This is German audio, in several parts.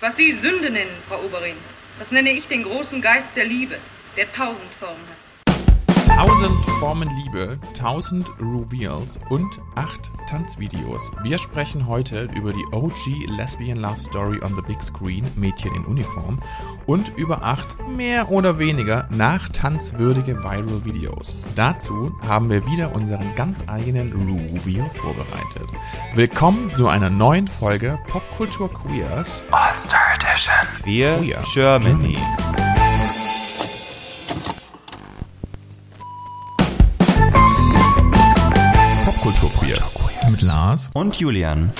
Was Sie Sünde nennen, Frau Oberin, das nenne ich den großen Geist der Liebe, der tausend Formen hat. Tausend Formen Liebe, tausend Reveals und acht Tanzvideos. Wir sprechen heute über die OG Lesbian Love Story on the Big Screen, Mädchen in Uniform, und über acht mehr oder weniger nachtanzwürdige Viral Videos. Dazu haben wir wieder unseren ganz eigenen Reveal vorbereitet. Willkommen zu einer neuen Folge Popkultur Queers All-Star Edition. Queer, Queer Germany. Germany. Lars. Und Julian.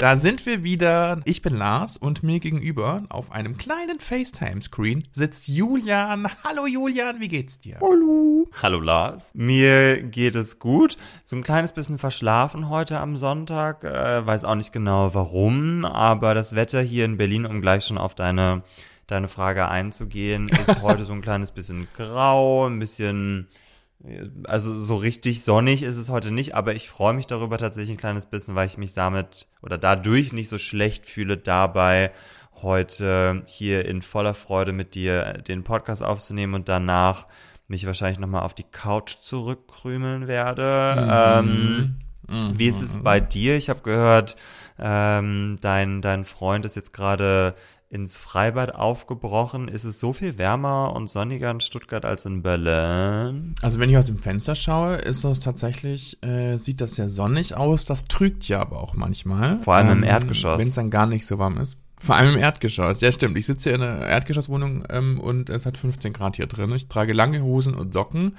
Da sind wir wieder. Ich bin Lars und mir gegenüber auf einem kleinen FaceTime-Screen sitzt Julian. Hallo Julian, wie geht's dir? Hallo. Hallo Lars. Mir geht es gut. So ein kleines bisschen verschlafen heute am Sonntag. Äh, weiß auch nicht genau warum, aber das Wetter hier in Berlin, um gleich schon auf deine, deine Frage einzugehen, ist heute so ein kleines bisschen grau, ein bisschen also so richtig sonnig ist es heute nicht, aber ich freue mich darüber tatsächlich ein kleines bisschen, weil ich mich damit oder dadurch nicht so schlecht fühle, dabei heute hier in voller Freude mit dir den Podcast aufzunehmen und danach mich wahrscheinlich nochmal auf die Couch zurückkrümeln werde. Ähm, Wie ist es bei dir? Ich habe gehört, ähm, dein, dein Freund ist jetzt gerade ins Freibad aufgebrochen. Ist es so viel wärmer und sonniger in Stuttgart als in Berlin? Also wenn ich aus dem Fenster schaue, ist das tatsächlich, äh, sieht das sehr sonnig aus. Das trügt ja aber auch manchmal. Vor allem im Erdgeschoss. Wenn es dann gar nicht so warm ist. Vor allem im Erdgeschoss. Ja, stimmt. Ich sitze hier in einer Erdgeschosswohnung ähm, und es hat 15 Grad hier drin. Ich trage lange Hosen und Socken.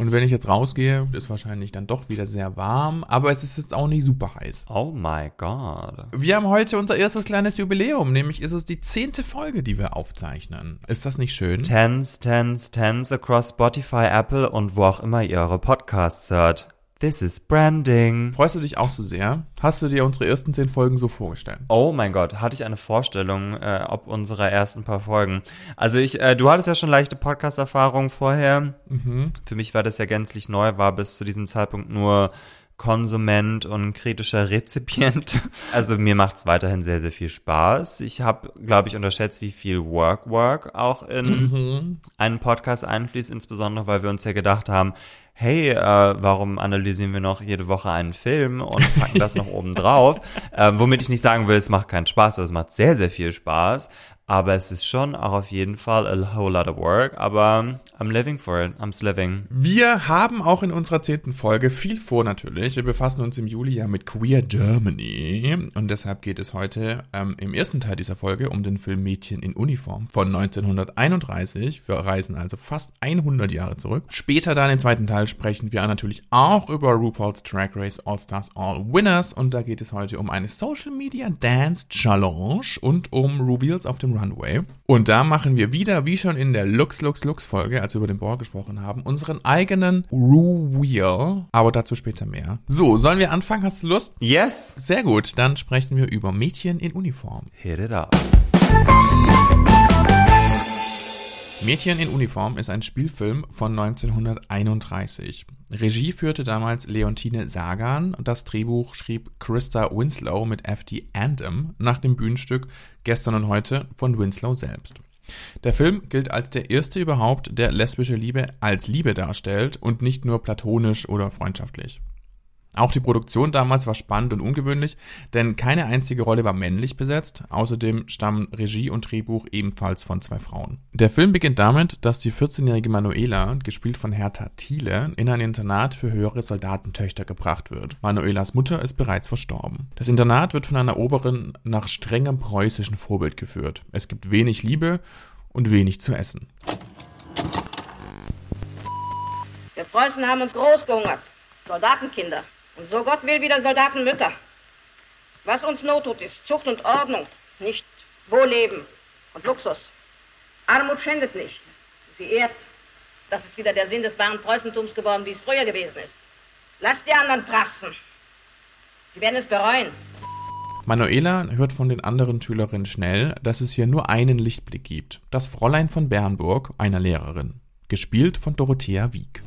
Und wenn ich jetzt rausgehe, ist wahrscheinlich dann doch wieder sehr warm, aber es ist jetzt auch nicht super heiß. Oh my god. Wir haben heute unser erstes kleines Jubiläum, nämlich ist es die zehnte Folge, die wir aufzeichnen. Ist das nicht schön? Tens, tens, tens across Spotify, Apple und wo auch immer ihr eure Podcasts hört. This is branding. Freust du dich auch so sehr? Hast du dir unsere ersten zehn Folgen so vorgestellt? Oh mein Gott, hatte ich eine Vorstellung äh, ob unserer ersten paar Folgen. Also ich, äh, du hattest ja schon leichte Podcast-Erfahrung vorher. Für mich war das ja gänzlich neu, war bis zu diesem Zeitpunkt nur Konsument und kritischer Rezipient. Also mir macht's weiterhin sehr, sehr viel Spaß. Ich habe, glaube ich, unterschätzt, wie viel Work Work auch in einen Podcast einfließt, insbesondere weil wir uns ja gedacht haben, hey, äh, warum analysieren wir noch jede Woche einen Film und packen das noch oben drauf? Äh, womit ich nicht sagen will, es macht keinen Spaß, also es macht sehr, sehr viel Spaß. Aber es ist schon auch auf jeden Fall a whole lot of work. Aber I'm living for it. I'm living. Wir haben auch in unserer zehnten Folge viel vor natürlich. Wir befassen uns im Juli ja mit Queer Germany und deshalb geht es heute ähm, im ersten Teil dieser Folge um den Film Mädchen in Uniform von 1931. Wir reisen also fast 100 Jahre zurück. Später dann im zweiten Teil sprechen wir natürlich auch über RuPaul's Drag Race All Stars All Winners und da geht es heute um eine Social Media Dance Challenge und um Reveals auf dem Runway. Und da machen wir wieder, wie schon in der Lux Lux Lux Folge, als wir über den Ball gesprochen haben, unseren eigenen Reveal. Aber dazu später mehr. So, sollen wir anfangen? Hast du Lust? Yes! Sehr gut, dann sprechen wir über Mädchen in Uniform. Hit it up. Mädchen in Uniform ist ein Spielfilm von 1931. Regie führte damals Leontine Sagan und das Drehbuch schrieb Krista Winslow mit F.D. Andem nach dem Bühnenstück Gestern und heute von Winslow selbst. Der Film gilt als der erste überhaupt, der lesbische Liebe als Liebe darstellt und nicht nur platonisch oder freundschaftlich. Auch die Produktion damals war spannend und ungewöhnlich, denn keine einzige Rolle war männlich besetzt. Außerdem stammen Regie und Drehbuch ebenfalls von zwei Frauen. Der Film beginnt damit, dass die 14-jährige Manuela, gespielt von Hertha Thiele, in ein Internat für höhere Soldatentöchter gebracht wird. Manuelas Mutter ist bereits verstorben. Das Internat wird von einer Oberin nach strengem preußischen Vorbild geführt. Es gibt wenig Liebe und wenig zu essen. Wir Preußen haben uns groß gehungert. Soldatenkinder. Und so Gott will wieder Soldatenmütter. Was uns Not tut, ist Zucht und Ordnung, nicht Wohlleben und Luxus. Armut schändet nicht. Sie ehrt. Das ist wieder der Sinn des wahren Preußentums geworden, wie es früher gewesen ist. Lasst die anderen prassen. Sie werden es bereuen. Manuela hört von den anderen Schülerinnen schnell, dass es hier nur einen Lichtblick gibt. Das Fräulein von Bernburg, einer Lehrerin. Gespielt von Dorothea Wieck.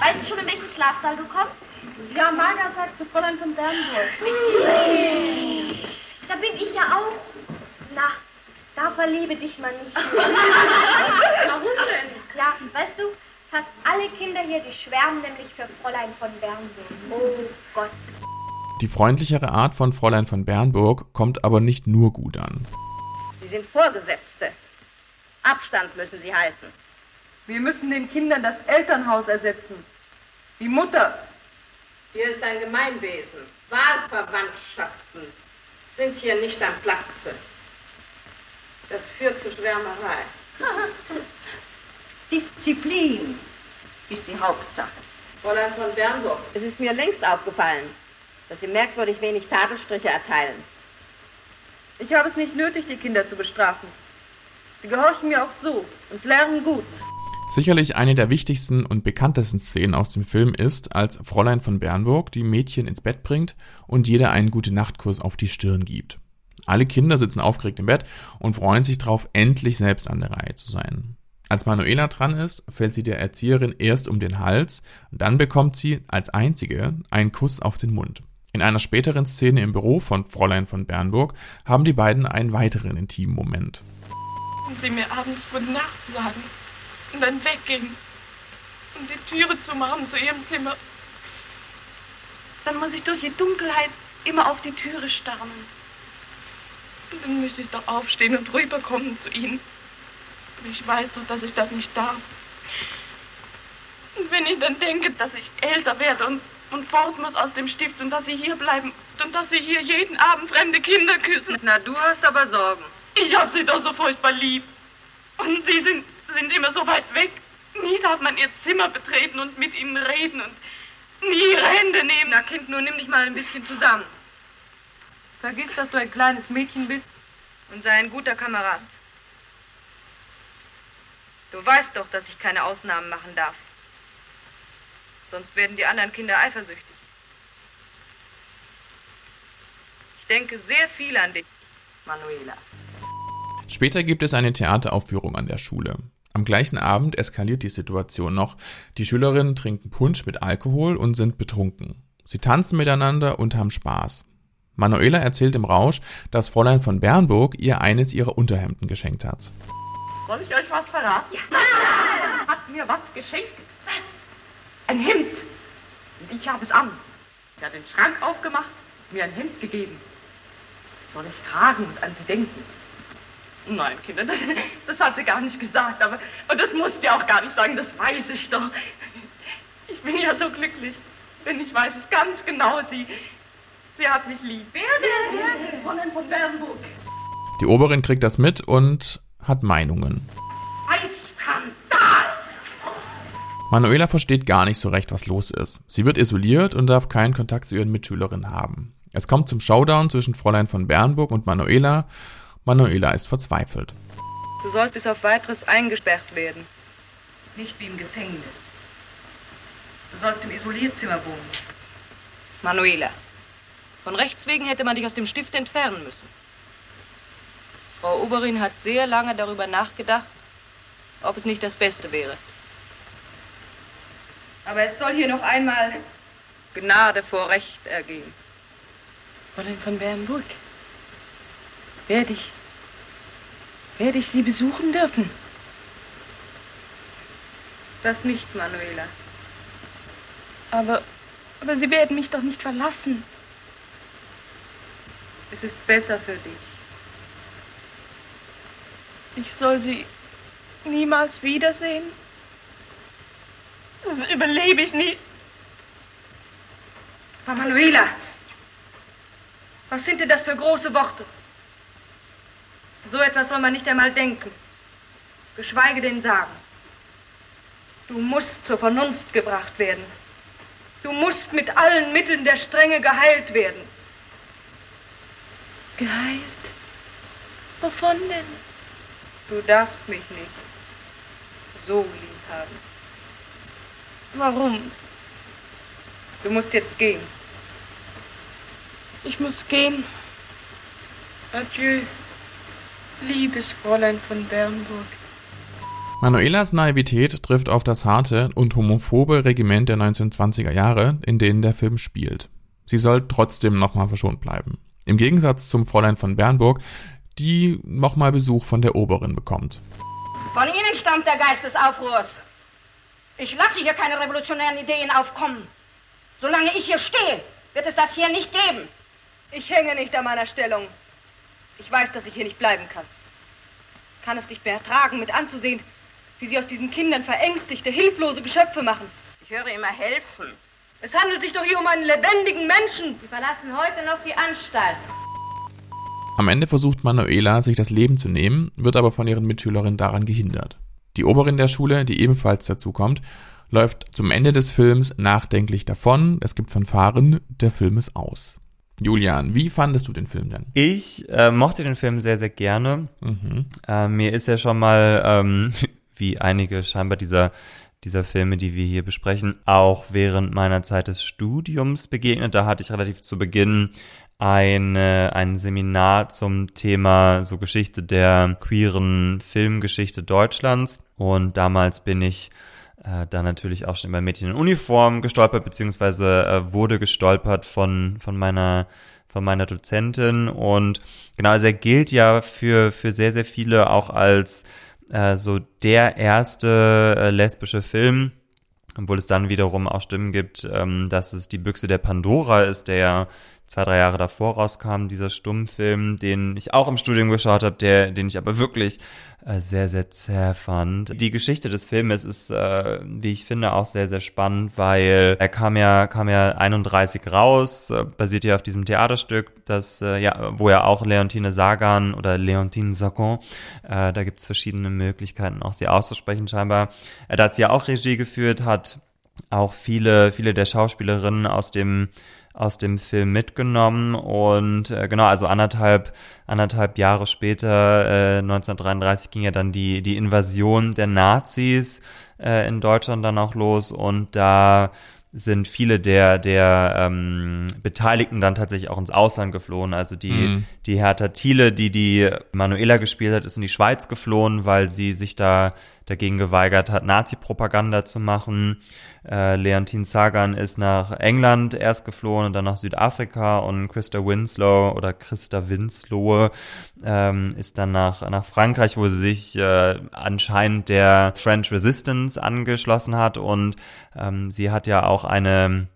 Weißt du schon, in welchen Schlafsaal du kommst? Ja, Marga sagt zu Fräulein von Bernburg. Da bin ich ja auch. Na, da verliebe dich mal nicht. Warum denn? Ja, weißt du, fast alle Kinder hier, die schwärmen nämlich für Fräulein von Bernburg. Oh Gott. Die freundlichere Art von Fräulein von Bernburg kommt aber nicht nur gut an. Sie sind Vorgesetzte. Abstand müssen Sie halten. Wir müssen den Kindern das Elternhaus ersetzen. Die Mutter. Hier ist ein Gemeinwesen. Wahlverwandtschaften sind hier nicht am Platze. Das führt zu Schwärmerei. Disziplin ist die Hauptsache. Fräulein von Bernburg, es ist mir längst aufgefallen, dass Sie merkwürdig wenig Tadelstriche erteilen. Ich habe es nicht nötig, die Kinder zu bestrafen. Sie gehorchen mir auch so und lernen gut. Sicherlich eine der wichtigsten und bekanntesten Szenen aus dem Film ist, als Fräulein von Bernburg die Mädchen ins Bett bringt und jeder einen gute Nachtkuss auf die Stirn gibt. Alle Kinder sitzen aufgeregt im Bett und freuen sich darauf, endlich selbst an der Reihe zu sein. Als Manuela dran ist, fällt sie der Erzieherin erst um den Hals, dann bekommt sie als einzige einen Kuss auf den Mund. In einer späteren Szene im Büro von Fräulein von Bernburg haben die beiden einen weiteren intimen Moment. Und sie mir abends Gute Nacht sagen und dann weggehen und die Türe zumachen zu ihrem Zimmer. Dann muss ich durch die Dunkelheit immer auf die Türe starren. Und dann müsste ich doch aufstehen und rüberkommen zu ihnen. Aber ich weiß doch, dass ich das nicht darf. Und wenn ich dann denke, dass ich älter werde und, und fort muss aus dem Stift und dass sie hier bleiben und dass sie hier jeden Abend fremde Kinder küssen. Na, du hast aber Sorgen. Ich hab sie doch so furchtbar lieb. Und sie sind, sind immer so weit weg. Nie darf man ihr Zimmer betreten und mit ihnen reden und nie ihre Hände nehmen. Na, Kind, nur nimm dich mal ein bisschen zusammen. Vergiss, dass du ein kleines Mädchen bist und sei ein guter Kamerad. Du weißt doch, dass ich keine Ausnahmen machen darf. Sonst werden die anderen Kinder eifersüchtig. Ich denke sehr viel an dich, Manuela. Später gibt es eine Theateraufführung an der Schule. Am gleichen Abend eskaliert die Situation noch. Die Schülerinnen trinken Punsch mit Alkohol und sind betrunken. Sie tanzen miteinander und haben Spaß. Manuela erzählt im Rausch, dass Fräulein von Bernburg ihr eines ihrer Unterhemden geschenkt hat. Soll ich euch was verraten? Ja. Hat mir was geschenkt. Ein Hemd. Und ich habe es an. Er hat den Schrank aufgemacht, mir ein Hemd gegeben. Soll ich tragen und an sie denken? Nein, Kinder, das, das hat sie gar nicht gesagt, aber und das musst ihr auch gar nicht sagen, das weiß ich doch. Ich bin ja so glücklich, denn ich weiß es ganz genau, sie, sie hat mich lieb. Wer denn? Fräulein von Bernburg. Die Oberin kriegt das mit und hat Meinungen. Ein Skandal! Manuela versteht gar nicht so recht, was los ist. Sie wird isoliert und darf keinen Kontakt zu ihren Mitschülerinnen haben. Es kommt zum Showdown zwischen Fräulein von Bernburg und Manuela. Manuela ist verzweifelt. Du sollst bis auf weiteres eingesperrt werden. Nicht wie im Gefängnis. Du sollst im Isolierzimmer wohnen. Manuela, von Rechts wegen hätte man dich aus dem Stift entfernen müssen. Frau Oberin hat sehr lange darüber nachgedacht, ob es nicht das Beste wäre. Aber es soll hier noch einmal Gnade vor Recht ergehen. Fräulein von Bernburg, werde ich, werde ich Sie besuchen dürfen? Das nicht, Manuela. Aber, aber Sie werden mich doch nicht verlassen. Es ist besser für dich. Ich soll Sie niemals wiedersehen? Das überlebe ich nicht. Manuela, was sind denn das für große Worte? So etwas soll man nicht einmal denken, geschweige denn sagen. Du musst zur Vernunft gebracht werden. Du musst mit allen Mitteln der Strenge geheilt werden. Geheilt? Wovon denn? Du darfst mich nicht so lieb haben. Warum? Du musst jetzt gehen. Ich muss gehen. Adieu, liebes Fräulein von Bernburg. Manuelas Naivität trifft auf das harte und homophobe Regiment der 1920er Jahre, in denen der Film spielt. Sie soll trotzdem nochmal verschont bleiben. Im Gegensatz zum Fräulein von Bernburg, die nochmal Besuch von der Oberin bekommt. Von Ihnen stammt der Geist des Aufruhrs. Ich lasse hier keine revolutionären Ideen aufkommen. Solange ich hier stehe, wird es das hier nicht geben. Ich hänge nicht an meiner Stellung. Ich weiß, dass ich hier nicht bleiben kann. Kann es nicht mehr ertragen, mit anzusehen, wie Sie aus diesen Kindern verängstigte, hilflose Geschöpfe machen. Ich höre immer helfen. Es handelt sich doch hier um einen lebendigen Menschen. Sie verlassen heute noch die Anstalt. Am Ende versucht Manuela, sich das Leben zu nehmen, wird aber von ihren Mitschülerinnen daran gehindert. Die Oberin der Schule, die ebenfalls dazukommt, läuft zum Ende des Films nachdenklich davon. Es gibt Fanfaren, der Film ist aus. Julian, wie fandest du den Film denn? Ich äh, mochte den Film sehr, sehr gerne. Mhm. Äh, mir ist ja schon mal, ähm, wie einige scheinbar dieser dieser Filme, die wir hier besprechen, auch während meiner Zeit des Studiums begegnet. Da hatte ich relativ zu Beginn eine, ein Seminar zum Thema so Geschichte der queeren Filmgeschichte Deutschlands. Und damals bin ich äh, da natürlich auch schon über Mädchen in Uniform gestolpert, beziehungsweise äh, wurde gestolpert von, von meiner von meiner Dozentin. Und genau, also er gilt ja für, für sehr, sehr viele auch als äh, so der erste äh, lesbische Film, obwohl es dann wiederum auch Stimmen gibt, ähm, dass es die Büchse der Pandora ist, der zwei, drei Jahre davor rauskam, dieser Stummfilm, den ich auch im Studium geschaut habe, der, den ich aber wirklich äh, sehr, sehr zäh fand. Die Geschichte des Filmes ist, äh, wie ich finde, auch sehr, sehr spannend, weil er kam ja, kam ja 31 raus, äh, basiert ja auf diesem Theaterstück, das, äh, ja, wo ja auch Leontine Sagan oder Leontine Sagan, äh, da gibt's verschiedene Möglichkeiten, auch sie auszusprechen scheinbar. Er hat sie ja auch Regie geführt, hat auch viele, viele der Schauspielerinnen aus dem aus dem Film mitgenommen und äh, genau, also anderthalb, anderthalb Jahre später, äh, 1933, ging ja dann die, die Invasion der Nazis äh, in Deutschland dann auch los und da sind viele der, der ähm, Beteiligten dann tatsächlich auch ins Ausland geflohen. Also die, mhm. die Hertha Thiele, die die Manuela gespielt hat, ist in die Schweiz geflohen, weil sie sich da dagegen geweigert hat, Nazi-Propaganda zu machen. Äh, Leontine Sagan ist nach England erst geflohen und dann nach Südafrika und Christa Winslow oder Christa Winslow ähm, ist dann nach, nach Frankreich, wo sie sich äh, anscheinend der French Resistance angeschlossen hat und ähm, sie hat ja auch eine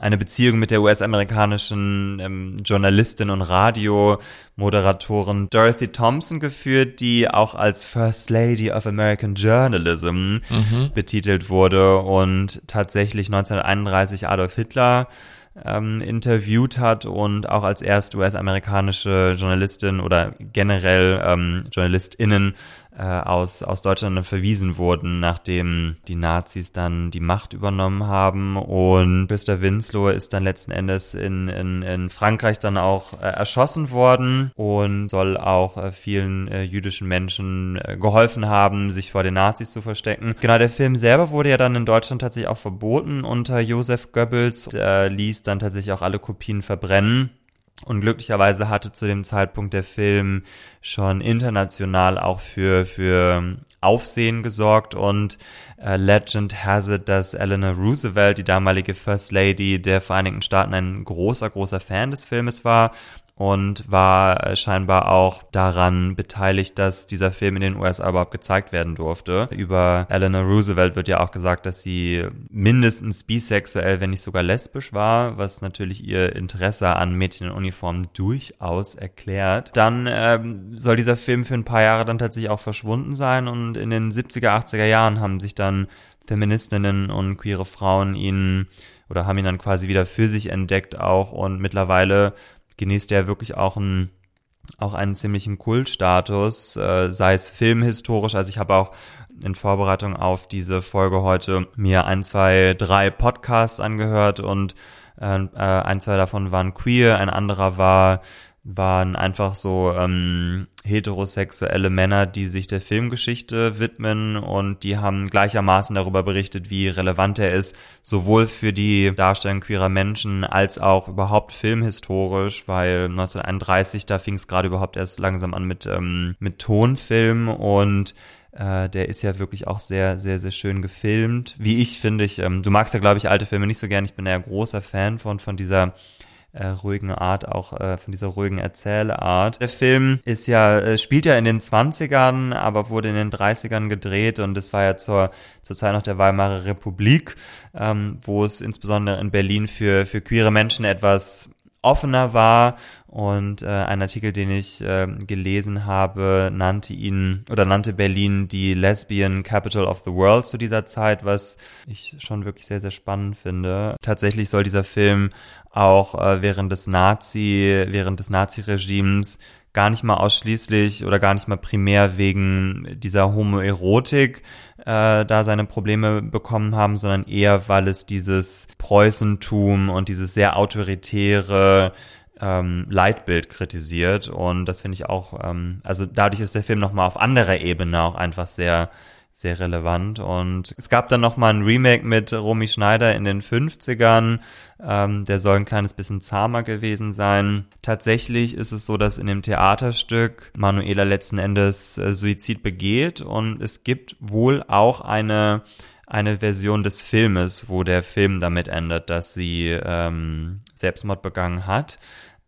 eine Beziehung mit der US-amerikanischen ähm, Journalistin und Radiomoderatorin Dorothy Thompson geführt, die auch als First Lady of American Journalism mhm. betitelt wurde und tatsächlich 1931 Adolf Hitler ähm, interviewt hat und auch als erste US-amerikanische Journalistin oder generell ähm, JournalistInnen aus, aus Deutschland verwiesen wurden, nachdem die Nazis dann die Macht übernommen haben. Und Christa Winslow ist dann letzten Endes in, in, in Frankreich dann auch äh, erschossen worden und soll auch äh, vielen äh, jüdischen Menschen äh, geholfen haben, sich vor den Nazis zu verstecken. Genau, der Film selber wurde ja dann in Deutschland tatsächlich auch verboten unter Josef Goebbels. Er ließ dann tatsächlich auch alle Kopien verbrennen. Und glücklicherweise hatte zu dem Zeitpunkt der Film schon international auch für, für Aufsehen gesorgt. Und äh, Legend has it, dass Eleanor Roosevelt, die damalige First Lady der Vereinigten Staaten, ein großer, großer Fan des Filmes war und war äh, scheinbar auch daran beteiligt, dass dieser Film in den USA überhaupt gezeigt werden durfte. Über Eleanor Roosevelt wird ja auch gesagt, dass sie mindestens bisexuell, wenn nicht sogar lesbisch war, was natürlich ihr Interesse an Mädchen in Uniform durchaus erklärt. Dann ähm, soll dieser Film für ein paar Jahre dann tatsächlich auch verschwunden sein und in den 70er, 80er Jahren haben sich dann Feministinnen und queere Frauen ihn oder haben ihn dann quasi wieder für sich entdeckt auch und mittlerweile genießt er wirklich auch einen auch einen ziemlichen Kultstatus, äh, sei es filmhistorisch. Also ich habe auch in Vorbereitung auf diese Folge heute mir ein, zwei, drei Podcasts angehört und äh, äh ein, zwei davon waren queer, ein anderer war waren einfach so ähm, heterosexuelle Männer, die sich der Filmgeschichte widmen und die haben gleichermaßen darüber berichtet, wie relevant er ist, sowohl für die Darstellung queerer Menschen als auch überhaupt filmhistorisch, weil 1931, da fing es gerade überhaupt erst langsam an mit, ähm, mit Tonfilm und äh, der ist ja wirklich auch sehr, sehr, sehr schön gefilmt. Wie ich finde, ich, ähm, du magst ja, glaube ich, alte Filme nicht so gern. Ich bin ja großer Fan von, von dieser äh, ruhigen Art, auch äh, von dieser ruhigen Erzählart. Der Film ist ja, äh, spielt ja in den 20ern, aber wurde in den 30ern gedreht und es war ja zur, zur Zeit noch der Weimarer Republik, ähm, wo es insbesondere in Berlin für, für queere Menschen etwas offener war und äh, ein Artikel, den ich äh, gelesen habe, nannte ihn oder nannte Berlin die Lesbian Capital of the World zu dieser Zeit, was ich schon wirklich sehr, sehr spannend finde. Tatsächlich soll dieser Film auch äh, während des Nazi, während des Nazi-Regimes gar nicht mal ausschließlich oder gar nicht mal primär wegen dieser Homoerotik äh, da seine Probleme bekommen haben, sondern eher, weil es dieses Preußentum und dieses sehr autoritäre ähm, Leitbild kritisiert. Und das finde ich auch, ähm, also dadurch ist der Film nochmal auf anderer Ebene auch einfach sehr sehr relevant. Und es gab dann nochmal ein Remake mit Romy Schneider in den 50ern. Ähm, der soll ein kleines bisschen zahmer gewesen sein. Tatsächlich ist es so, dass in dem Theaterstück Manuela letzten Endes äh, Suizid begeht und es gibt wohl auch eine eine Version des Filmes, wo der Film damit endet, dass sie ähm, Selbstmord begangen hat.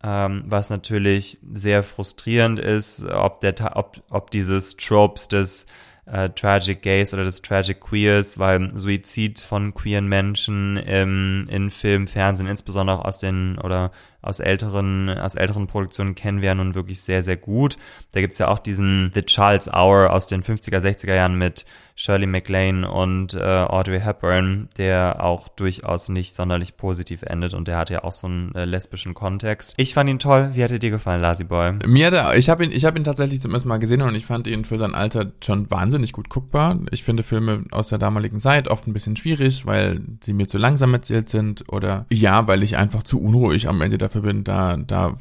Ähm, was natürlich sehr frustrierend ist, ob, der, ob, ob dieses Tropes des äh, Tragic Gays oder des Tragic Queers, weil Suizid von queeren Menschen im, in Film, Fernsehen, insbesondere auch aus den oder aus älteren, aus älteren Produktionen kennen wir ja nun wirklich sehr, sehr gut. Da gibt's ja auch diesen The Charles Hour aus den 50er, 60er Jahren mit Shirley MacLaine und äh, Audrey Hepburn, der auch durchaus nicht sonderlich positiv endet und der hat ja auch so einen äh, lesbischen Kontext. Ich fand ihn toll. Wie hat er dir gefallen, Lasy Boy? Mir hat er, ich habe ihn, ich habe ihn tatsächlich zum ersten Mal gesehen und ich fand ihn für sein Alter schon wahnsinnig gut guckbar. Ich finde Filme aus der damaligen Zeit oft ein bisschen schwierig, weil sie mir zu langsam erzählt sind oder ja, weil ich einfach zu unruhig am Ende dafür bin, da, da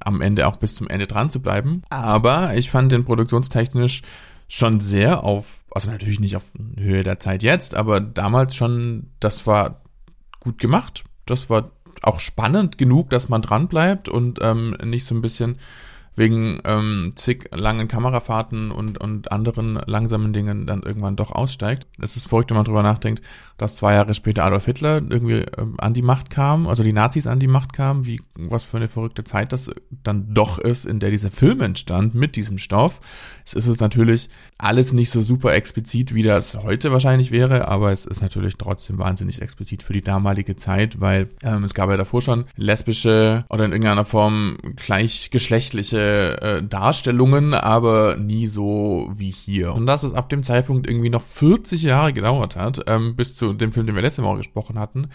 am Ende auch bis zum Ende dran zu bleiben. Aber ich fand den produktionstechnisch schon sehr auf, also natürlich nicht auf Höhe der Zeit jetzt, aber damals schon, das war gut gemacht. Das war auch spannend genug, dass man dran bleibt und ähm, nicht so ein bisschen wegen ähm, zig langen Kamerafahrten und, und anderen langsamen Dingen dann irgendwann doch aussteigt. Es ist verrückt, wenn man drüber nachdenkt, dass zwei Jahre später Adolf Hitler irgendwie ähm, an die Macht kam, also die Nazis an die Macht kamen, wie was für eine verrückte Zeit das dann doch ist, in der dieser Film entstand mit diesem Stoff. Es ist es natürlich alles nicht so super explizit, wie das heute wahrscheinlich wäre, aber es ist natürlich trotzdem wahnsinnig explizit für die damalige Zeit, weil ähm, es gab ja davor schon lesbische oder in irgendeiner Form gleichgeschlechtliche äh, Darstellungen, aber nie so wie hier. Und dass es ab dem Zeitpunkt irgendwie noch 40 Jahre gedauert hat, ähm, bis zu dem Film, den wir letzte Woche gesprochen hatten,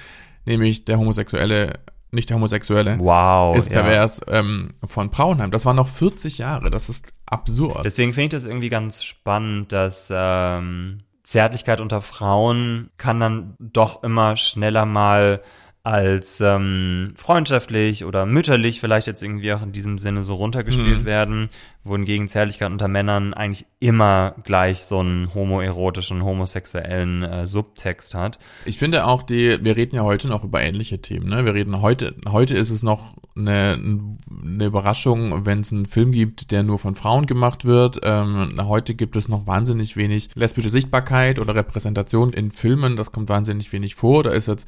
nämlich der homosexuelle nicht der Homosexuelle, wow, ist pervers ja. ähm, von Braunheim. Das waren noch 40 Jahre, das ist absurd. Deswegen finde ich das irgendwie ganz spannend, dass ähm, Zärtlichkeit unter Frauen kann dann doch immer schneller mal als ähm, freundschaftlich oder mütterlich vielleicht jetzt irgendwie auch in diesem Sinne so runtergespielt mhm. werden, wohingegen Zärtlichkeit unter Männern eigentlich immer gleich so einen homoerotischen, homosexuellen äh, Subtext hat. Ich finde auch die, wir reden ja heute noch über ähnliche Themen, ne? Wir reden heute, heute ist es noch eine, eine Überraschung, wenn es einen Film gibt, der nur von Frauen gemacht wird. Ähm, heute gibt es noch wahnsinnig wenig lesbische Sichtbarkeit oder Repräsentation in Filmen, das kommt wahnsinnig wenig vor. Da ist jetzt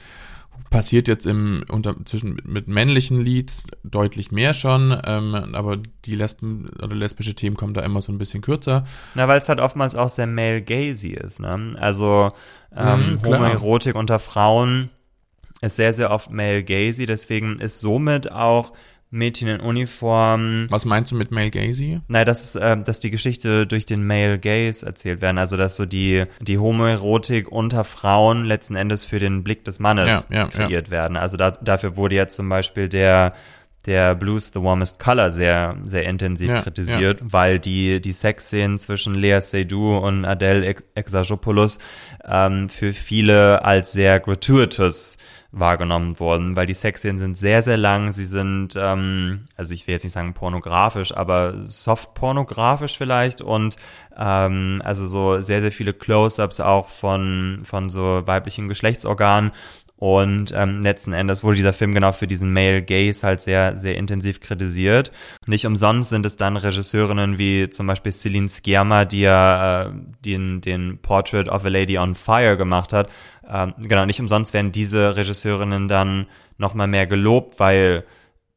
passiert jetzt im unter zwischen mit männlichen Leads deutlich mehr schon, ähm, aber die Lesben oder lesbische Themen kommen da immer so ein bisschen kürzer. Na, weil es halt oftmals auch sehr male gazy ist, ne? Also ähm, mhm, Homoerotik unter Frauen ist sehr, sehr oft male gazy, deswegen ist somit auch Mädchen in Uniform. Was meinst du mit Male Gazy? Nein, das ist, äh, dass die Geschichte durch den Male Gaze erzählt werden. Also, dass so die, die Homoerotik unter Frauen letzten Endes für den Blick des Mannes ja, ja, kreiert ja. werden. Also, da, dafür wurde jetzt zum Beispiel der, der Blues The Warmest Color sehr, sehr intensiv ja, kritisiert, ja. weil die, die Sexszenen zwischen Lea Seydoux und Adele Exarchopoulos ähm, für viele als sehr gratuitous wahrgenommen worden, weil die Sexszenen sind sehr, sehr lang. Sie sind, ähm, also ich will jetzt nicht sagen pornografisch, aber soft pornografisch vielleicht und ähm, also so sehr, sehr viele Close-ups auch von, von so weiblichen Geschlechtsorganen. Und ähm, letzten Endes wurde dieser Film genau für diesen Male Gaze halt sehr, sehr intensiv kritisiert. Nicht umsonst sind es dann Regisseurinnen wie zum Beispiel Celine Sciamma, die ja äh, den, den Portrait of a Lady on Fire gemacht hat, ähm, genau, nicht umsonst werden diese Regisseurinnen dann nochmal mehr gelobt, weil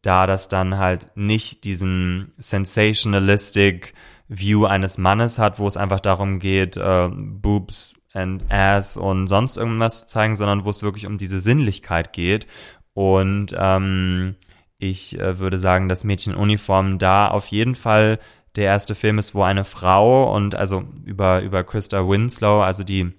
da das dann halt nicht diesen sensationalistic View eines Mannes hat, wo es einfach darum geht, äh, Boobs and Ass und sonst irgendwas zu zeigen, sondern wo es wirklich um diese Sinnlichkeit geht. Und ähm, ich äh, würde sagen, dass Mädchen Uniform da auf jeden Fall der erste Film ist, wo eine Frau und also über, über Krista Winslow, also die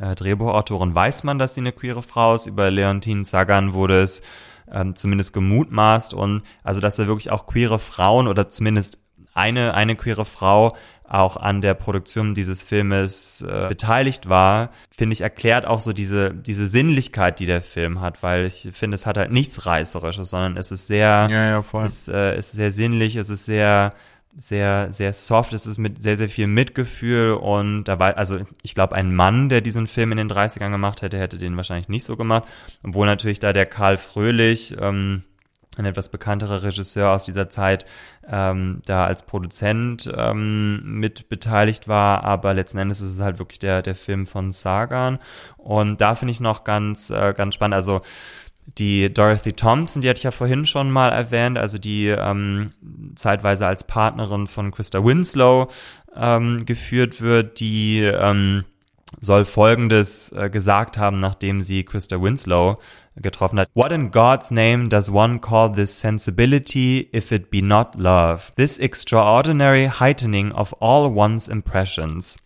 äh, Drehbuchautorin, weiß man, dass sie eine queere Frau ist. Über Leontine Sagan wurde es ähm, zumindest gemutmaßt und also, dass da wirklich auch queere Frauen oder zumindest eine, eine queere Frau auch an der Produktion dieses Filmes äh, beteiligt war, finde ich, erklärt auch so diese, diese Sinnlichkeit, die der Film hat, weil ich finde, es hat halt nichts Reißerisches, sondern es ist sehr, ja, ja, voll. Es, äh, ist sehr sinnlich, es ist sehr, sehr, sehr soft, es ist mit sehr, sehr viel Mitgefühl und da war, also ich glaube, ein Mann, der diesen Film in den 30ern gemacht hätte, hätte den wahrscheinlich nicht so gemacht, obwohl natürlich da der Karl Fröhlich, ähm, ein etwas bekannterer Regisseur aus dieser Zeit ähm, da als Produzent ähm, mit beteiligt war, aber letzten Endes ist es halt wirklich der, der Film von Sagan. Und da finde ich noch ganz, äh, ganz spannend, also die Dorothy Thompson, die hatte ich ja vorhin schon mal erwähnt, also die ähm, zeitweise als Partnerin von Krista Winslow ähm, geführt wird, die ähm, soll Folgendes äh, gesagt haben, nachdem sie Krista Winslow getroffen hat. What in God's name does one call this sensibility if it be not love? This extraordinary heightening of all one's impressions.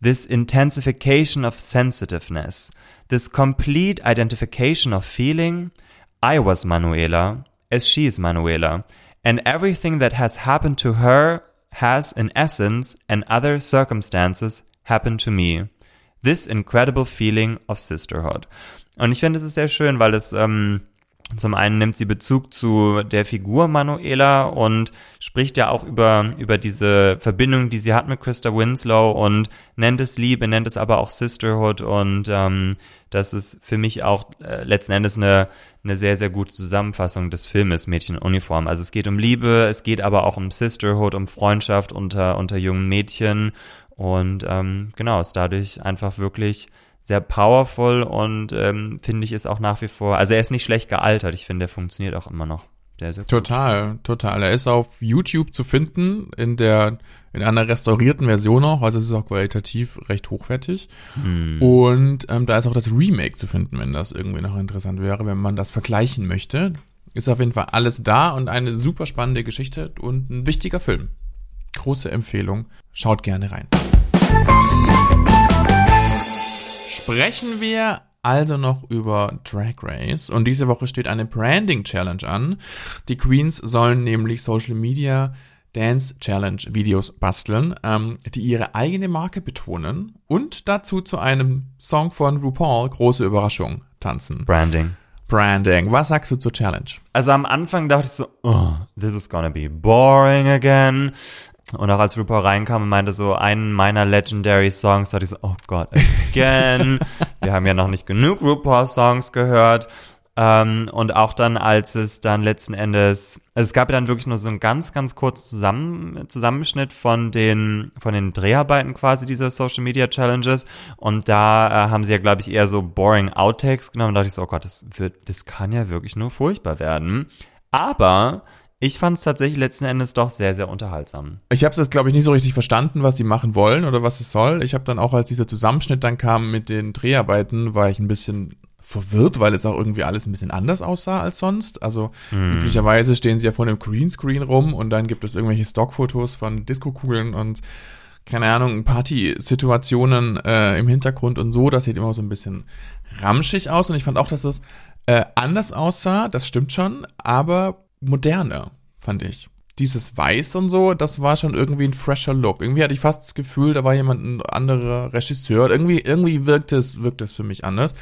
This intensification of sensitiveness. This complete identification of feeling. I was Manuela, as she is Manuela. And everything that has happened to her has, in essence and other circumstances, happened to me. This incredible feeling of sisterhood. Und ich finde, es ist sehr schön, weil es ähm, zum einen nimmt sie Bezug zu der Figur Manuela und spricht ja auch über, über diese Verbindung, die sie hat mit Krista Winslow und nennt es Liebe, nennt es aber auch Sisterhood und ähm, das ist für mich auch äh, letzten Endes eine, eine sehr, sehr gute Zusammenfassung des Filmes Mädchen in Uniform. Also es geht um Liebe, es geht aber auch um Sisterhood, um Freundschaft unter, unter jungen Mädchen und ähm, genau, ist dadurch einfach wirklich sehr powerful und ähm, finde ich ist auch nach wie vor, also er ist nicht schlecht gealtert, ich finde, er funktioniert auch immer noch. Sehr, sehr gut. Total, total. Er ist auf YouTube zu finden, in der, in einer restaurierten Version auch, also es ist auch qualitativ recht hochwertig. Hm. Und ähm, da ist auch das Remake zu finden, wenn das irgendwie noch interessant wäre, wenn man das vergleichen möchte. Ist auf jeden Fall alles da und eine super spannende Geschichte und ein wichtiger Film. Große Empfehlung. Schaut gerne rein. Sprechen wir also noch über Drag Race und diese Woche steht eine Branding Challenge an. Die Queens sollen nämlich Social Media Dance Challenge Videos basteln, ähm, die ihre eigene Marke betonen und dazu zu einem Song von RuPaul, große Überraschung, tanzen. Branding. Branding. Was sagst du zur Challenge? Also am Anfang dachte ich so, oh, this is gonna be boring again. Und auch als RuPaul reinkam und meinte so, einen meiner Legendary Songs, dachte ich so, oh Gott, again. Wir haben ja noch nicht genug RuPaul-Songs gehört. Ähm, und auch dann, als es dann letzten Endes, also es gab ja dann wirklich nur so einen ganz, ganz kurzen Zusammen, Zusammenschnitt von den, von den Dreharbeiten quasi dieser Social Media Challenges. Und da äh, haben sie ja, glaube ich, eher so boring Outtakes genommen. Und da dachte ich so, oh Gott, das wird, das kann ja wirklich nur furchtbar werden. Aber ich fand es tatsächlich letzten Endes doch sehr, sehr unterhaltsam. Ich habe das, glaube ich, nicht so richtig verstanden, was die machen wollen oder was es soll. Ich habe dann auch, als dieser Zusammenschnitt dann kam mit den Dreharbeiten, war ich ein bisschen verwirrt, weil es auch irgendwie alles ein bisschen anders aussah als sonst. Also hm. üblicherweise stehen sie ja vor einem Greenscreen rum und dann gibt es irgendwelche Stockfotos von Diskokugeln und keine Ahnung, Party-Situationen äh, im Hintergrund und so. Das sieht immer so ein bisschen ramschig aus und ich fand auch, dass es äh, anders aussah, das stimmt schon, aber moderner, fand ich. Dieses Weiß und so, das war schon irgendwie ein fresher Look. Irgendwie hatte ich fast das Gefühl, da war jemand ein anderer Regisseur. Irgendwie, irgendwie wirkt es, wirkt es für mich anders.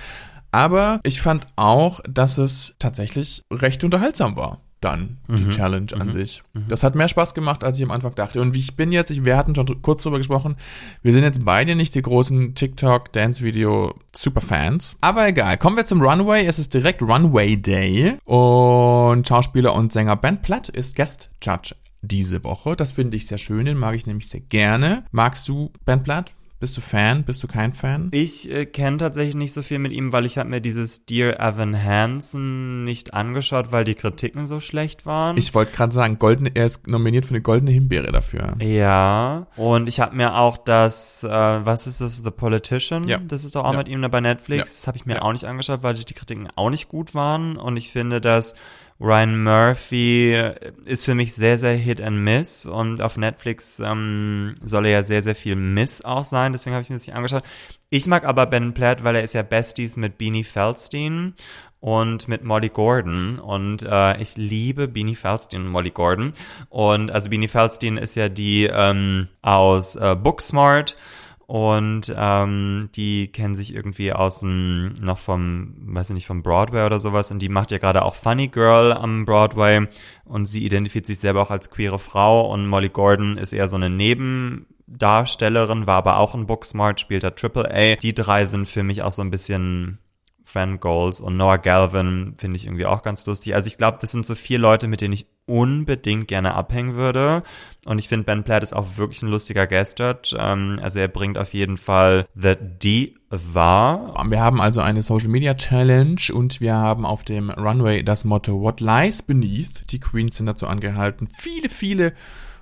Aber ich fand auch, dass es tatsächlich recht unterhaltsam war dann die mhm. Challenge an mhm. sich. Mhm. Das hat mehr Spaß gemacht, als ich am Anfang dachte. Und wie ich bin jetzt, ich, wir hatten schon kurz drüber gesprochen, wir sind jetzt beide nicht die großen TikTok-Dance-Video-Superfans. Aber egal, kommen wir zum Runway. Es ist direkt Runway Day und Schauspieler und Sänger Ben Platt ist Guest Judge diese Woche. Das finde ich sehr schön, den mag ich nämlich sehr gerne. Magst du Ben Platt? Bist du Fan? Bist du kein Fan? Ich äh, kenne tatsächlich nicht so viel mit ihm, weil ich habe mir dieses Dear Evan Hansen nicht angeschaut, weil die Kritiken so schlecht waren. Ich wollte gerade sagen, goldene, er ist nominiert für eine goldene Himbeere dafür. Ja, und ich habe mir auch das, äh, was ist das, The Politician? Ja. Das ist doch auch Ja. mit ihm da bei Netflix. Ja. Das habe ich mir Ja. auch nicht angeschaut, weil die Kritiken auch nicht gut waren. Und ich finde, dass Ryan Murphy ist für mich sehr, sehr Hit and Miss und auf Netflix ähm, soll er ja sehr, sehr viel Miss auch sein, deswegen habe ich mir das nicht angeschaut. Ich mag aber Ben Platt, weil er ist ja Besties mit Beanie Feldstein und mit Molly Gordon und äh, ich liebe Beanie Feldstein und Molly Gordon und also Beanie Feldstein ist ja die ähm, aus äh, Booksmart und ähm, die kennen sich irgendwie aus dem, noch vom, weiß ich nicht, vom Broadway oder sowas und die macht ja gerade auch Funny Girl am Broadway und sie identifiziert sich selber auch als queere Frau und Molly Gordon ist eher so eine Nebendarstellerin, war aber auch in Booksmart, spielt da Triple A. Die drei sind für mich auch so ein bisschen Fan Goals und Noah Galvin finde ich irgendwie auch ganz lustig. Also ich glaube, das sind so vier Leute, mit denen ich unbedingt gerne abhängen würde. Und ich finde, Ben Platt ist auch wirklich ein lustiger Guest Judge. Ähm, also er bringt auf jeden Fall The Diva. Wir haben also eine Social Media Challenge und wir haben auf dem Runway das Motto What Lies Beneath. Die Queens sind dazu angehalten, viele, viele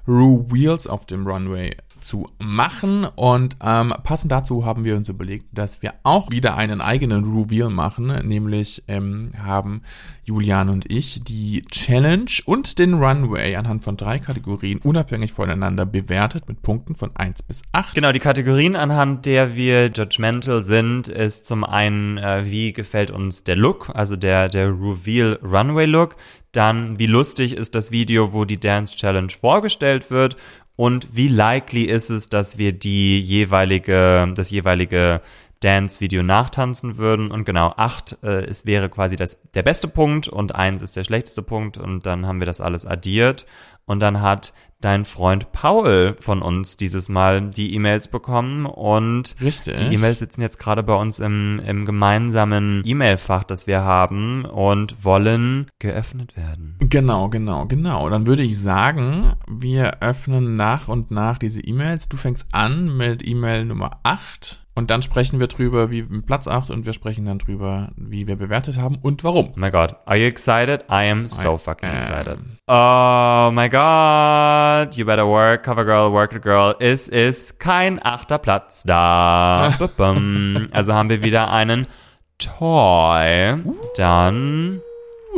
Reveals auf dem Runway zu machen und ähm, passend dazu haben wir uns überlegt, dass wir auch wieder einen eigenen Reveal machen, nämlich ähm, haben Julian und ich die Challenge und den Runway anhand von drei Kategorien unabhängig voneinander bewertet mit Punkten von 1 bis 8. Genau, die Kategorien, anhand der wir judgmental sind, ist zum einen, äh, wie gefällt uns der Look, also der, der Reveal Runway Look. Dann, wie lustig ist das Video, wo die Dance Challenge vorgestellt wird. Und wie likely ist es, dass wir die jeweilige, das jeweilige Dance-Video nachtanzen würden. Und genau, acht äh, es wäre quasi das, der beste Punkt und eins ist der schlechteste Punkt. Und dann haben wir das alles addiert. Und dann hat dein Freund Paul von uns dieses Mal die E-Mails bekommen und Richtig. die E-Mails sitzen jetzt gerade bei uns im, im gemeinsamen E-Mail-Fach, das wir haben und wollen geöffnet werden. Genau, genau, genau. Dann würde ich sagen, wir öffnen nach und nach diese E-Mails. Du fängst an mit E-Mail Nummer 8 und dann sprechen wir drüber, wie Platz 8 und wir sprechen dann drüber, wie wir bewertet haben und warum. Oh my god, are you excited? I am so I fucking am. excited. Oh my god, you better work, cover girl, work it girl. Es ist kein achter Platz da. Also haben wir wieder einen Toy. Dann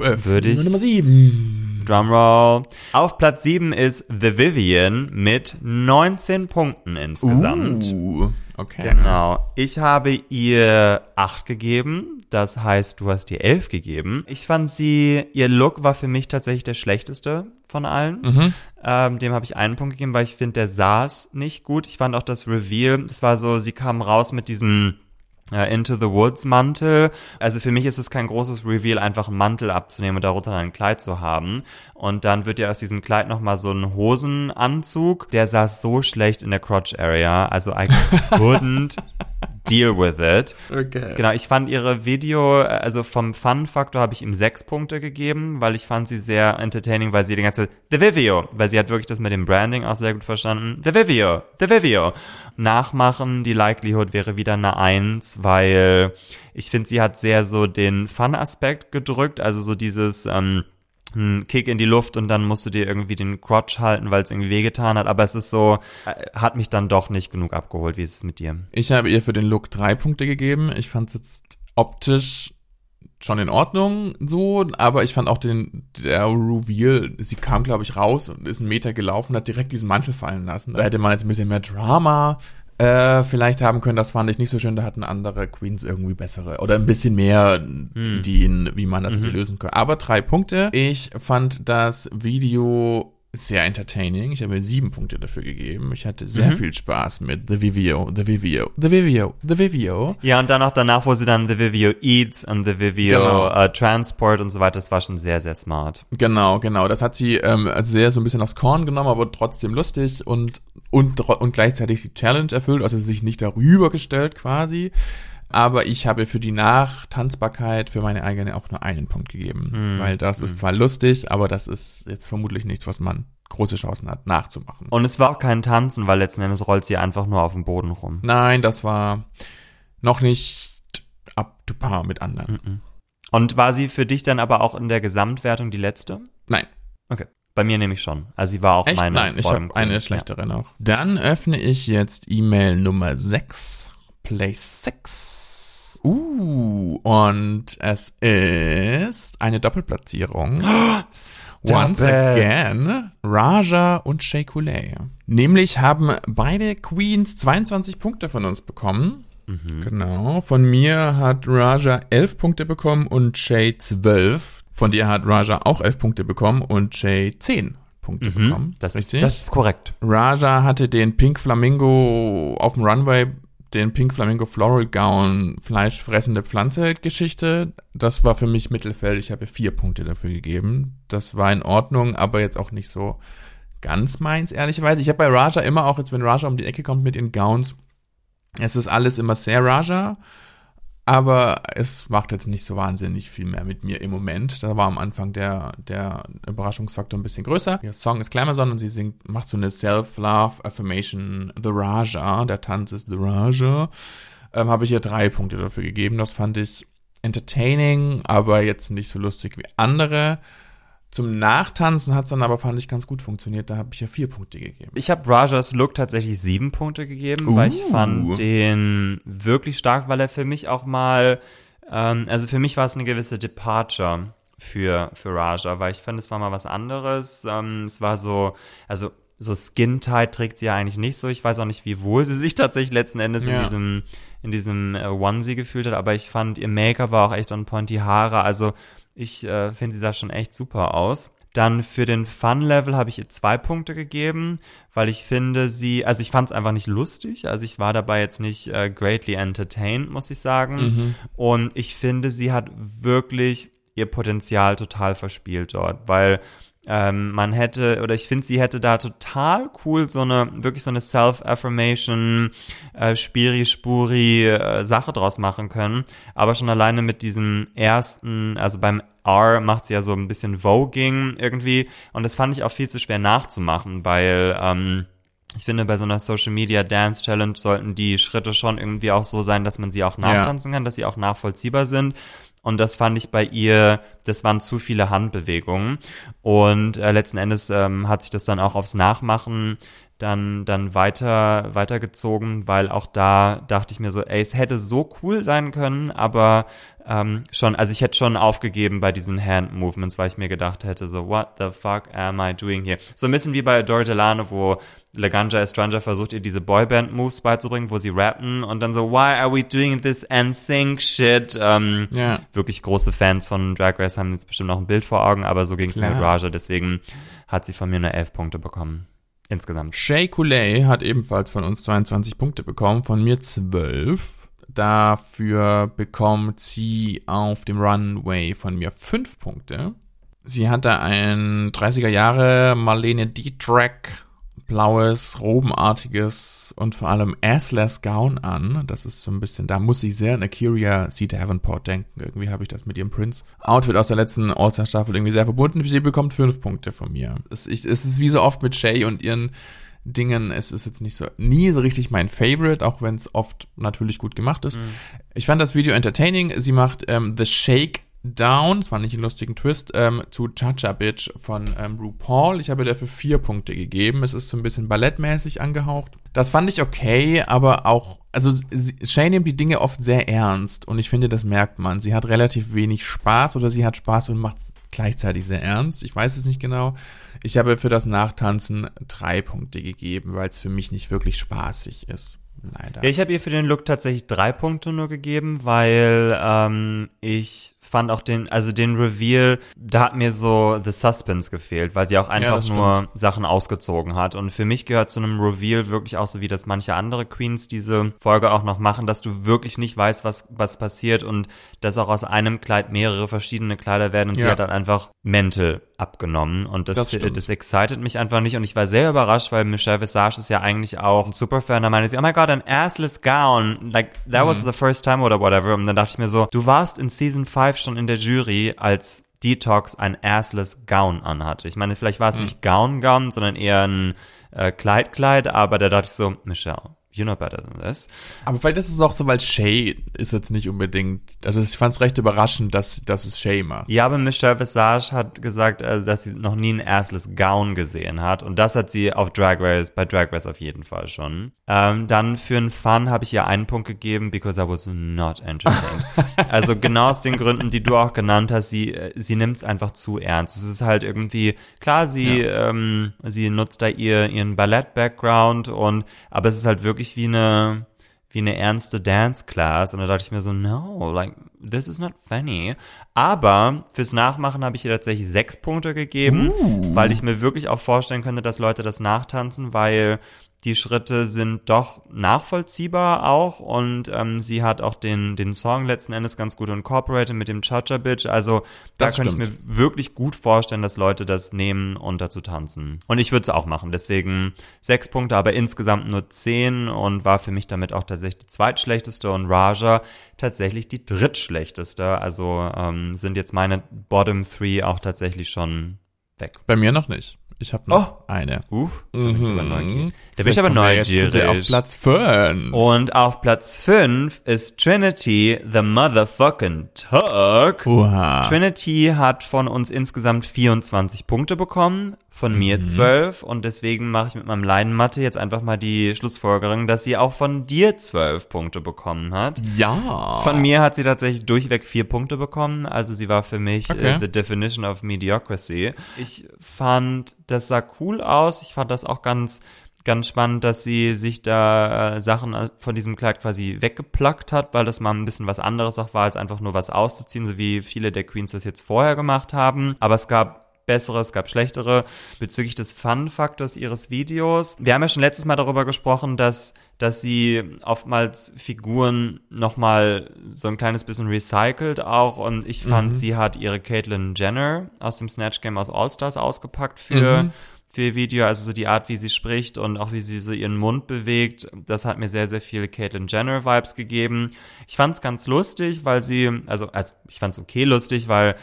Würde ich- Nummer 7. Drumroll. Auf Platz 7 ist The Vivian mit 19 Punkten insgesamt. Uh, okay. Genau. Ich habe ihr 8 gegeben. Das heißt, du hast ihr 11 gegeben. Ich fand sie, ihr Look war für mich tatsächlich der schlechteste von allen. Ähm, dem habe ich einen Punkt gegeben, weil ich finde, der saß nicht gut. Ich fand auch das Reveal, das war so, sie kam raus mit diesem Into the Woods Mantel. Also für mich ist es kein großes Reveal, einfach einen Mantel abzunehmen und darunter ein Kleid zu haben. Und dann wird ja aus diesem Kleid nochmal so ein Hosenanzug. Der saß so schlecht in der Crotch Area. Also I couldn't deal with it. Okay. Genau, ich fand ihre Video, äh, also vom Fun-Faktor habe ich ihm sechs Punkte gegeben, weil ich fand sie sehr entertaining, weil sie die ganze The Vivio, weil sie hat wirklich das mit dem Branding auch sehr gut verstanden. The Vivio, The Vivio. Nachmachen, die Likelihood wäre wieder eine Eins, weil ich finde, sie hat sehr so den Fun-Aspekt gedrückt, also so dieses, ähm, ein Kick in die Luft und dann musst du dir irgendwie den Crotch halten, weil es irgendwie wehgetan hat. Aber es ist so, äh, hat mich dann doch nicht genug abgeholt. Wie ist es mit dir? Ich habe ihr für den Look drei Punkte gegeben. Ich fand es jetzt optisch schon in Ordnung so, aber ich fand auch den der Reveal, sie kam glaube ich raus und ist einen Meter gelaufen und hat direkt diesen Mantel fallen lassen. Da hätte man jetzt ein bisschen mehr Drama äh, vielleicht haben können, das fand ich nicht so schön, da hatten andere Queens irgendwie bessere oder ein bisschen mehr Ideen, wie man das hätte lösen können. Aber drei Punkte. Ich fand das Video sehr entertaining. Ich habe sieben Punkte dafür gegeben. Ich hatte sehr viel Spaß mit The Vivio, The Vivio, The Vivio, The Vivio. Ja, und dann auch danach, wo sie dann The Vivio Eats und The Vivio Genau. äh, Transport und so weiter, das war schon sehr, sehr smart. Genau, genau. Das hat sie ähm, also sehr so ein bisschen aufs Korn genommen, aber trotzdem lustig und, und, und gleichzeitig die Challenge erfüllt, also sich nicht darüber gestellt quasi. Aber ich habe für die Nachtanzbarkeit für meine eigene auch nur einen Punkt gegeben. Weil das ist zwar lustig, aber das ist jetzt vermutlich nichts, was man große Chancen hat, nachzumachen. Und es war auch kein Tanzen, weil letzten Endes rollt sie einfach nur auf dem Boden rum. Nein, das war noch nicht up to par mit anderen. Und war sie für dich dann aber auch in der Gesamtwertung die letzte? Nein. Okay. Bei mir nehme ich schon. Also sie war auch Echt? meine. Nein, ich habe eine schlechtere noch. Dann öffne ich jetzt E-Mail Nummer 6. Play 6. Uh, und es ist eine Doppelplatzierung. Once it. again, Raja und Shea Coulee. Nämlich haben beide Queens 22 Punkte von uns bekommen. Genau. Von mir hat Raja 11 Punkte bekommen und Shay 12. Von dir hat Raja auch 11 Punkte bekommen und Shay 10 Punkte bekommen. Mhm. Das, Richtig? das ist korrekt. Raja hatte den Pink Flamingo auf dem Runway, den Pink Flamingo Floral Gown, fleischfressende Pflanze Geschichte. Das war für mich Mittelfeld. Ich habe vier Punkte dafür gegeben. Das war in Ordnung, aber jetzt auch nicht so ganz meins, ehrlicherweise. Ich habe bei Raja immer auch, jetzt wenn Raja um die Ecke kommt mit den Gowns, es ist alles immer sehr Raja, aber es macht jetzt nicht so wahnsinnig viel mehr mit mir im Moment. Da war am Anfang der, der Überraschungsfaktor ein bisschen größer. Ihr Song ist Glamazon und sie singt, macht so eine Self-Love Affirmation, The Raja, der Tanz ist The Raja. Ähm, Habe ich ihr drei Punkte dafür gegeben. Das fand ich entertaining, aber jetzt nicht so lustig wie andere. Zum Nachtanzen hat es dann aber, fand ich, ganz gut funktioniert. Da habe ich ja vier Punkte gegeben. Ich habe Rajas Look tatsächlich sieben Punkte gegeben, weil ich Uh. fand den wirklich stark, weil er für mich auch mal, ähm, also für mich war es eine gewisse Departure für, für Raja, weil ich fand, es war mal was anderes. Ähm, es war so, also so Skin-Tight trägt sie ja eigentlich nicht so. Ich weiß auch nicht, wie wohl sie sich tatsächlich letzten Endes in Ja. diesem, in diesem äh, Onesie gefühlt hat, aber ich fand, ihr Make-up war auch echt on point, die Haare, also ich äh, finde, sie sah schon echt super aus. Dann für den Fun-Level habe ich ihr zwei Punkte gegeben, weil ich finde sie, also ich fand es einfach nicht lustig, also ich war dabei jetzt nicht äh, greatly entertained, muss ich sagen. Und ich finde, sie hat wirklich ihr Potenzial total verspielt dort, weil ähm, man hätte, oder ich finde, sie hätte da total cool so eine, wirklich so eine Self-Affirmation, äh, Spiri-Spuri äh, Sache draus machen können. Aber schon alleine mit diesem ersten, also beim R macht sie ja so ein bisschen Voging irgendwie. Und das fand ich auch viel zu schwer nachzumachen, weil, ähm, ich finde, bei so einer Social Media Dance Challenge sollten die Schritte schon irgendwie auch so sein, dass man sie auch nachtanzen kann, dass sie auch nachvollziehbar sind. Und das fand ich bei ihr, das waren zu viele Handbewegungen. Und äh, letzten Endes ähm, hat sich das dann auch aufs Nachmachen dann, dann weiter, weitergezogen, weil auch da dachte ich mir so, ey, es hätte so cool sein können, aber ähm, schon, also ich hätte schon aufgegeben bei diesen Hand-Movements, weil ich mir gedacht hätte, so, what the fuck am I doing here? So ein bisschen wie bei Adore Delano, wo Laganja Estranja versucht, ihr diese Boyband-Moves beizubringen, wo sie rappen und dann so, why are we doing this and sync shit? Ähm, Ja. Wirklich große Fans von Drag Race haben jetzt bestimmt noch ein Bild vor Augen, aber so ging es mit. Raja, deswegen hat sie von mir nur elf Punkte bekommen. Insgesamt. Shay Coulee hat ebenfalls von uns 22 Punkte bekommen, von mir 12. Dafür bekommt sie auf dem Runway von mir 5 Punkte. Sie hatte ein 30er Jahre Marlene Dietrich blaues, robenartiges und vor allem assless Gown an. Das ist so ein bisschen, da muss ich sehr an Akira C. Davenport denken. Irgendwie habe ich das mit ihrem Prince-Outfit aus der letzten All-Star-Staffel irgendwie sehr verbunden. Sie bekommt fünf Punkte von mir. Es, ich, es ist wie so oft mit Shay und ihren Dingen, es ist jetzt nicht so, nie so richtig mein Favorite, auch wenn es oft natürlich gut gemacht ist. Ich fand das Video entertaining. Sie macht ähm, The Shake Down, das fand ich einen lustigen Twist, ähm, zu Cha-Cha Bitch von ähm, RuPaul. Ich habe dafür vier Punkte gegeben. Es ist so ein bisschen ballettmäßig angehaucht. Das fand ich okay, aber auch, also Shay nimmt die Dinge oft sehr ernst und ich finde, das merkt man. Sie hat relativ wenig Spaß oder sie hat Spaß und macht gleichzeitig sehr ernst. Ich weiß es nicht genau. Ich habe für das Nachtanzen drei Punkte gegeben, weil es für mich nicht wirklich spaßig ist. Leider. Ja, ich habe ihr für den Look tatsächlich drei Punkte nur gegeben, weil ähm, ich fand auch den, also den Reveal, da hat mir so The Suspense gefehlt, weil sie auch einfach das nur. Sachen ausgezogen hat. Und für mich gehört zu einem Reveal wirklich auch so, wie das manche andere Queens diese Folge auch noch machen, dass du wirklich nicht weißt, was, was passiert und dass auch aus einem Kleid mehrere verschiedene Kleider werden. Und sie Ja. hat dann einfach mental abgenommen. Und das, Das stimmt. das excited mich einfach nicht. Und ich war sehr überrascht, weil Michelle Visage ist ja eigentlich auch ein Superfan. Da meinte sie, oh my god, an assless gown. Like, that was Mhm. the first time oder whatever. Und dann dachte ich mir so, du warst in Season 5 schon in der Jury als Detox ein assless Gown anhatte. Ich meine, vielleicht war es Hm. nicht Gown-Gown, sondern eher ein äh, Kleid-Kleid, aber da dachte ich so, Michelle, you know better than this. Aber vielleicht ist es auch so, weil Shay ist jetzt nicht unbedingt, also ich fand es recht überraschend, dass, dass es Shay macht. Ja, aber Michelle Visage hat gesagt, also, dass sie noch nie ein assless Gown gesehen hat. Und das hat sie auf Drag Race, bei Drag Race auf jeden Fall schon. Ähm, dann für einen Fun habe ich ihr einen Punkt gegeben, because I was not entertained. also genau aus den Gründen, die du auch genannt hast, sie, äh, sie nimmt es einfach zu ernst. Es ist halt irgendwie, klar, sie, ähm, sie nutzt da ihr, ihren Ballett-Background und, aber es ist halt wirklich wie eine, wie eine ernste Dance Class und da dachte ich mir so, no, like, this is not funny. Aber fürs Nachmachen habe ich ihr tatsächlich sechs Punkte gegeben, weil ich mir wirklich auch vorstellen könnte, dass Leute das nachtanzen, weil die Schritte sind doch nachvollziehbar auch und ähm, sie hat auch den, den Song letzten Endes ganz gut incorporated mit dem Cha-Cha Bitch. Also da Das könnte ich mir wirklich gut vorstellen, dass Leute das nehmen und dazu tanzen. Und ich würde es auch machen. Deswegen sechs Punkte, aber insgesamt nur zehn und war für mich damit auch tatsächlich die zweitschlechteste und Raja tatsächlich die drittschlechteste. Also ähm, sind jetzt meine Bottom Three auch tatsächlich schon weg. Bei mir noch nicht. Ich habe noch eine. Uh, da bin ich aber neugierig. Da bin ich aber neugierig. Auf Platz 5. Und auf Platz 5 ist Trinity, the motherfucking Tuck. Oha. Trinity hat von uns insgesamt 24 Punkte bekommen, von Mhm. mir 12 und deswegen mache ich mit meinem Leinenmatte jetzt einfach mal die Schlussfolgerung, dass sie auch von dir 12 Punkte bekommen hat. Ja. Von mir hat sie tatsächlich durchweg vier Punkte bekommen. Also sie war für mich Okay. äh, the definition of mediocrity. Ich fand, das sah cool aus. Ich fand das auch ganz ganz spannend, dass sie sich da äh, Sachen äh, von diesem Kleid quasi weggeplockt hat, weil das mal ein bisschen was anderes auch war, als einfach nur was auszuziehen, so wie viele der Queens das jetzt vorher gemacht haben. Aber es gab bessere, es gab schlechtere. Bezüglich des Fun-Faktors ihres Videos. Wir haben ja schon letztes Mal darüber gesprochen, dass, dass sie oftmals Figuren nochmal so ein kleines bisschen recycelt auch. Und ich fand, sie hat ihre Caitlyn Jenner aus dem Snatch Game aus All-Stars ausgepackt für, Mhm. für ihr Video. Also so die Art, wie sie spricht und auch wie sie so ihren Mund bewegt. Das hat mir sehr, sehr viele Caitlyn Jenner Vibes gegeben. Ich fand es ganz lustig, weil sie, also, also ich fand es okay lustig, weil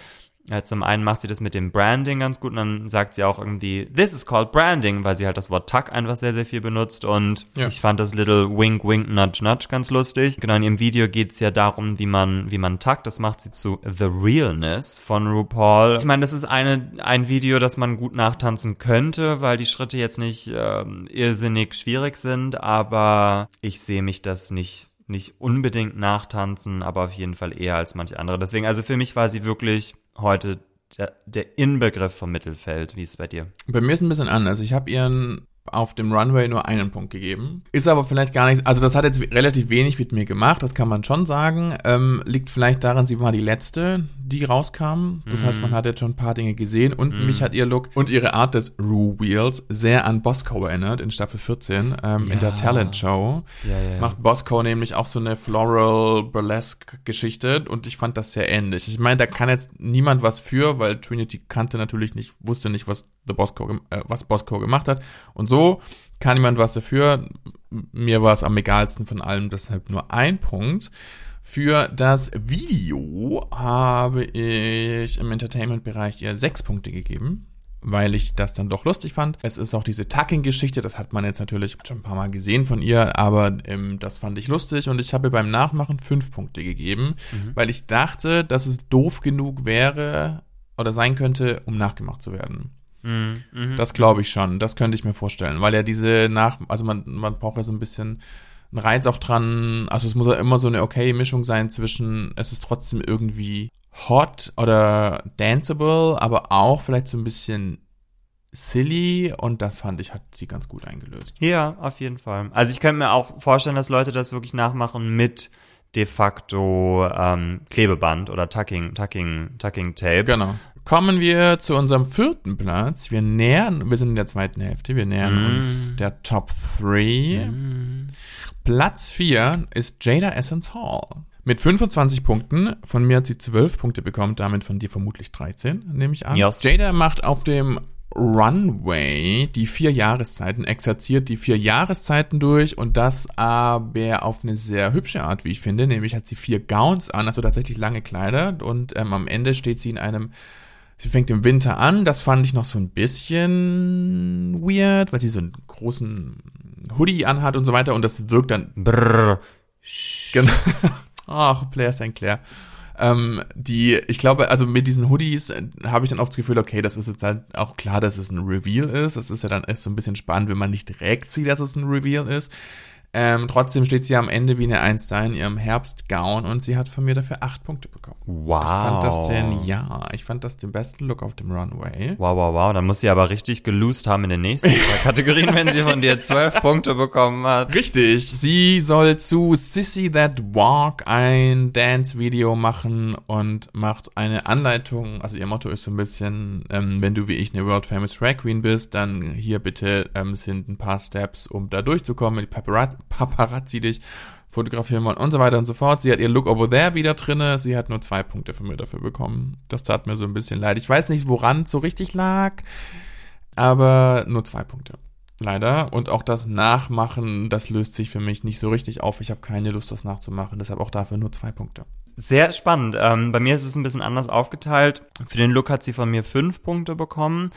ja, zum einen macht sie das mit dem Branding ganz gut und dann sagt sie auch irgendwie, this is called branding, weil sie halt das Wort Tuck einfach sehr, sehr viel benutzt und Ja. ich fand das little wink, wink, nudge, nudge ganz lustig. Genau, in ihrem Video geht's ja darum, wie man, wie man tuckt. Das macht sie zu The Realness von RuPaul. Ich meine, das ist eine, ein Video, das man gut nachtanzen könnte, weil die Schritte jetzt nicht ähm, irrsinnig schwierig sind, aber ich sehe mich das nicht nicht unbedingt nachtanzen, aber auf jeden Fall eher als manche andere. Deswegen, also für mich war sie wirklich heute der, der Inbegriff vom Mittelfeld. Wie ist es bei dir? Bei mir ist ein bisschen anders. Ich habe ihren auf dem Runway nur einen Punkt gegeben. Ist aber vielleicht gar nicht, also das hat jetzt relativ wenig mit mir gemacht, das kann man schon sagen. Ähm, liegt vielleicht daran, sie war die letzte, die rauskam. Das heißt, man hat jetzt schon ein paar Dinge gesehen und mich hat ihr Look und ihre Art des Rue Wheels sehr an Bosco erinnert in Staffel 14 ähm, in der Ja. Talent Show. Ja, ja, ja. Macht Bosco nämlich auch so eine Floral Burlesque Geschichte und ich fand das sehr ähnlich. Ich meine, da kann jetzt niemand was für, weil Trinity kannte natürlich nicht, wusste nicht, was The Bosco, äh, was Bosco gemacht hat und so kann niemand was dafür. Mir war es am egalsten von allem, deshalb nur ein Punkt. Für das Video habe ich im Entertainment-Bereich ihr sechs Punkte gegeben, weil ich das dann doch lustig fand. Es ist auch diese Tucking-Geschichte, das hat man jetzt natürlich schon ein paar Mal gesehen von ihr, aber ähm, das fand ich lustig und ich habe beim Nachmachen fünf Punkte gegeben, weil ich dachte, dass es doof genug wäre oder sein könnte, um nachgemacht zu werden. Mhm. Mhm. Das glaube ich schon. Das könnte ich mir vorstellen, weil ja diese nach, also man, man braucht ja so ein bisschen einen Reiz auch dran. Also es muss ja immer so eine okay Mischung sein zwischen, es ist trotzdem irgendwie hot oder danceable, aber auch vielleicht so ein bisschen silly und das fand ich, hat sie ganz gut eingelöst. Ja, auf jeden Fall. Also ich könnte mir auch vorstellen, dass Leute das wirklich nachmachen mit de facto ähm, Klebeband oder Tucking, Tucking, Tucking Tape. Genau. Kommen wir zu unserem vierten Platz. Wir nähern, wir sind in der zweiten Hälfte, wir nähern Mm. uns der Top 3. Platz 4 ist Jada Essence Hall. Mit 25 Punkten, von mir hat sie 12 Punkte bekommen, damit von dir vermutlich 13, nehme ich an. Yes. Jada macht auf dem Runway die vier Jahreszeiten, exerziert die vier Jahreszeiten durch und das aber auf eine sehr hübsche Art, wie ich finde, nämlich hat sie vier Gowns an, also tatsächlich lange Kleider und ähm, am Ende steht sie in einem Sie fängt im Winter an, das fand ich noch so ein bisschen weird, weil sie so einen großen Hoodie anhat und so weiter und das wirkt dann brrr. Genau. Ach, Blair St. Clair. Ähm, die, ich glaube, also mit diesen Hoodies äh, habe ich dann oft das Gefühl, okay, das ist jetzt halt auch klar, dass es ein Reveal ist. Das ist ja dann echt so ein bisschen spannend, wenn man nicht direkt sieht, dass es ein Reveal ist. Ähm, trotzdem steht sie am Ende wie eine Eins da in ihrem Herbstgown und sie hat von mir dafür acht Punkte bekommen. Wow. Ich fand das den, ja, ich fand das den besten Look auf dem Runway. Wow, wow, wow. Dann muss sie aber richtig gelost haben in den nächsten zwei Kategorien, wenn sie von dir zwölf Punkte bekommen hat. Richtig. Sie soll zu Sissy That Walk ein Dance-Video machen und macht eine Anleitung. Also ihr Motto ist so ein bisschen, ähm, wenn du wie ich eine World Famous Drag Queen bist, dann hier bitte ähm, sind ein paar Steps, um da durchzukommen. Die Paparazzi Paparazzi dich fotografieren wollen und so weiter und so fort. Sie hat ihr Look over there wieder drinne. Sie hat nur zwei Punkte von mir dafür bekommen. Das tat mir so ein bisschen leid. Ich weiß nicht, woran es so richtig lag, aber nur zwei Punkte. Leider. Und auch das Nachmachen, das löst sich für mich nicht so richtig auf. Ich habe keine Lust, das nachzumachen. Deshalb auch dafür nur zwei Punkte. Sehr spannend. Ähm, bei mir ist es ein bisschen anders aufgeteilt. Für den Look hat sie von mir fünf Punkte bekommen.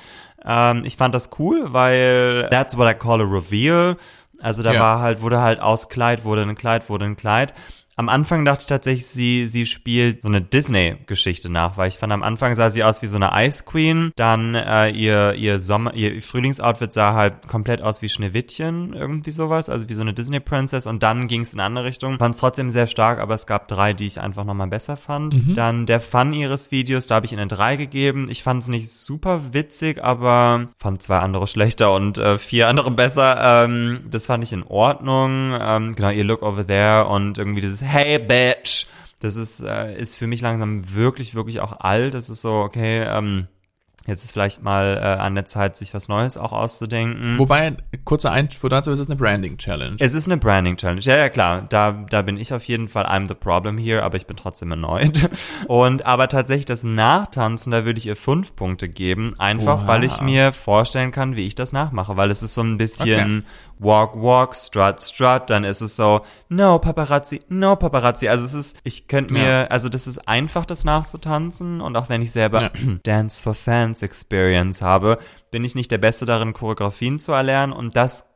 Ähm, ich fand das cool, weil that's what I call a reveal. Also da ja. war halt, wurde halt aus Kleid, wurde ein Kleid, wurde ein Kleid. Am Anfang dachte ich tatsächlich, sie, sie spielt so eine Disney-Geschichte nach, weil ich fand, am Anfang sah sie aus wie so eine Ice Queen. Dann äh, ihr, ihr Sommer, ihr Frühlingsoutfit sah halt komplett aus wie Schneewittchen, irgendwie sowas, also wie so eine Disney-Princess. Und dann ging es in eine andere Richtung. Fand es trotzdem sehr stark, aber es gab drei, die ich einfach nochmal besser fand. Mhm. Dann der Fun ihres Videos, da habe ich ihnen drei gegeben. Ich fand es nicht super witzig, aber fand zwei andere schlechter und äh, vier andere besser. Ähm, das fand ich in Ordnung. Ähm, genau, ihr Look over there und irgendwie dieses hey bitch. Das ist, äh, ist für mich langsam wirklich, wirklich auch alt. Das ist so, okay, ähm, Jetzt ist vielleicht mal äh, an der Zeit, sich was Neues auch auszudenken. Wobei, kurzer Einspur dazu, es ist eine Branding-Challenge. Es ist eine Branding-Challenge. Ja, ja, klar. Da, da bin ich auf jeden Fall I'm the problem here, aber ich bin trotzdem erneut. Und aber tatsächlich das Nachtanzen, da würde ich ihr fünf Punkte geben. Einfach, wow. weil ich mir vorstellen kann, wie ich das nachmache. Weil es ist so ein bisschen okay. Walk, Walk, Strut, Strut. Dann ist es so, no Paparazzi, no Paparazzi. Also es ist, ich könnte mir, ja. also das ist einfach, das nachzutanzen. Und auch wenn ich selber ja. Dance for Fans Experience habe, bin ich nicht der Beste darin, Choreografien zu erlernen und das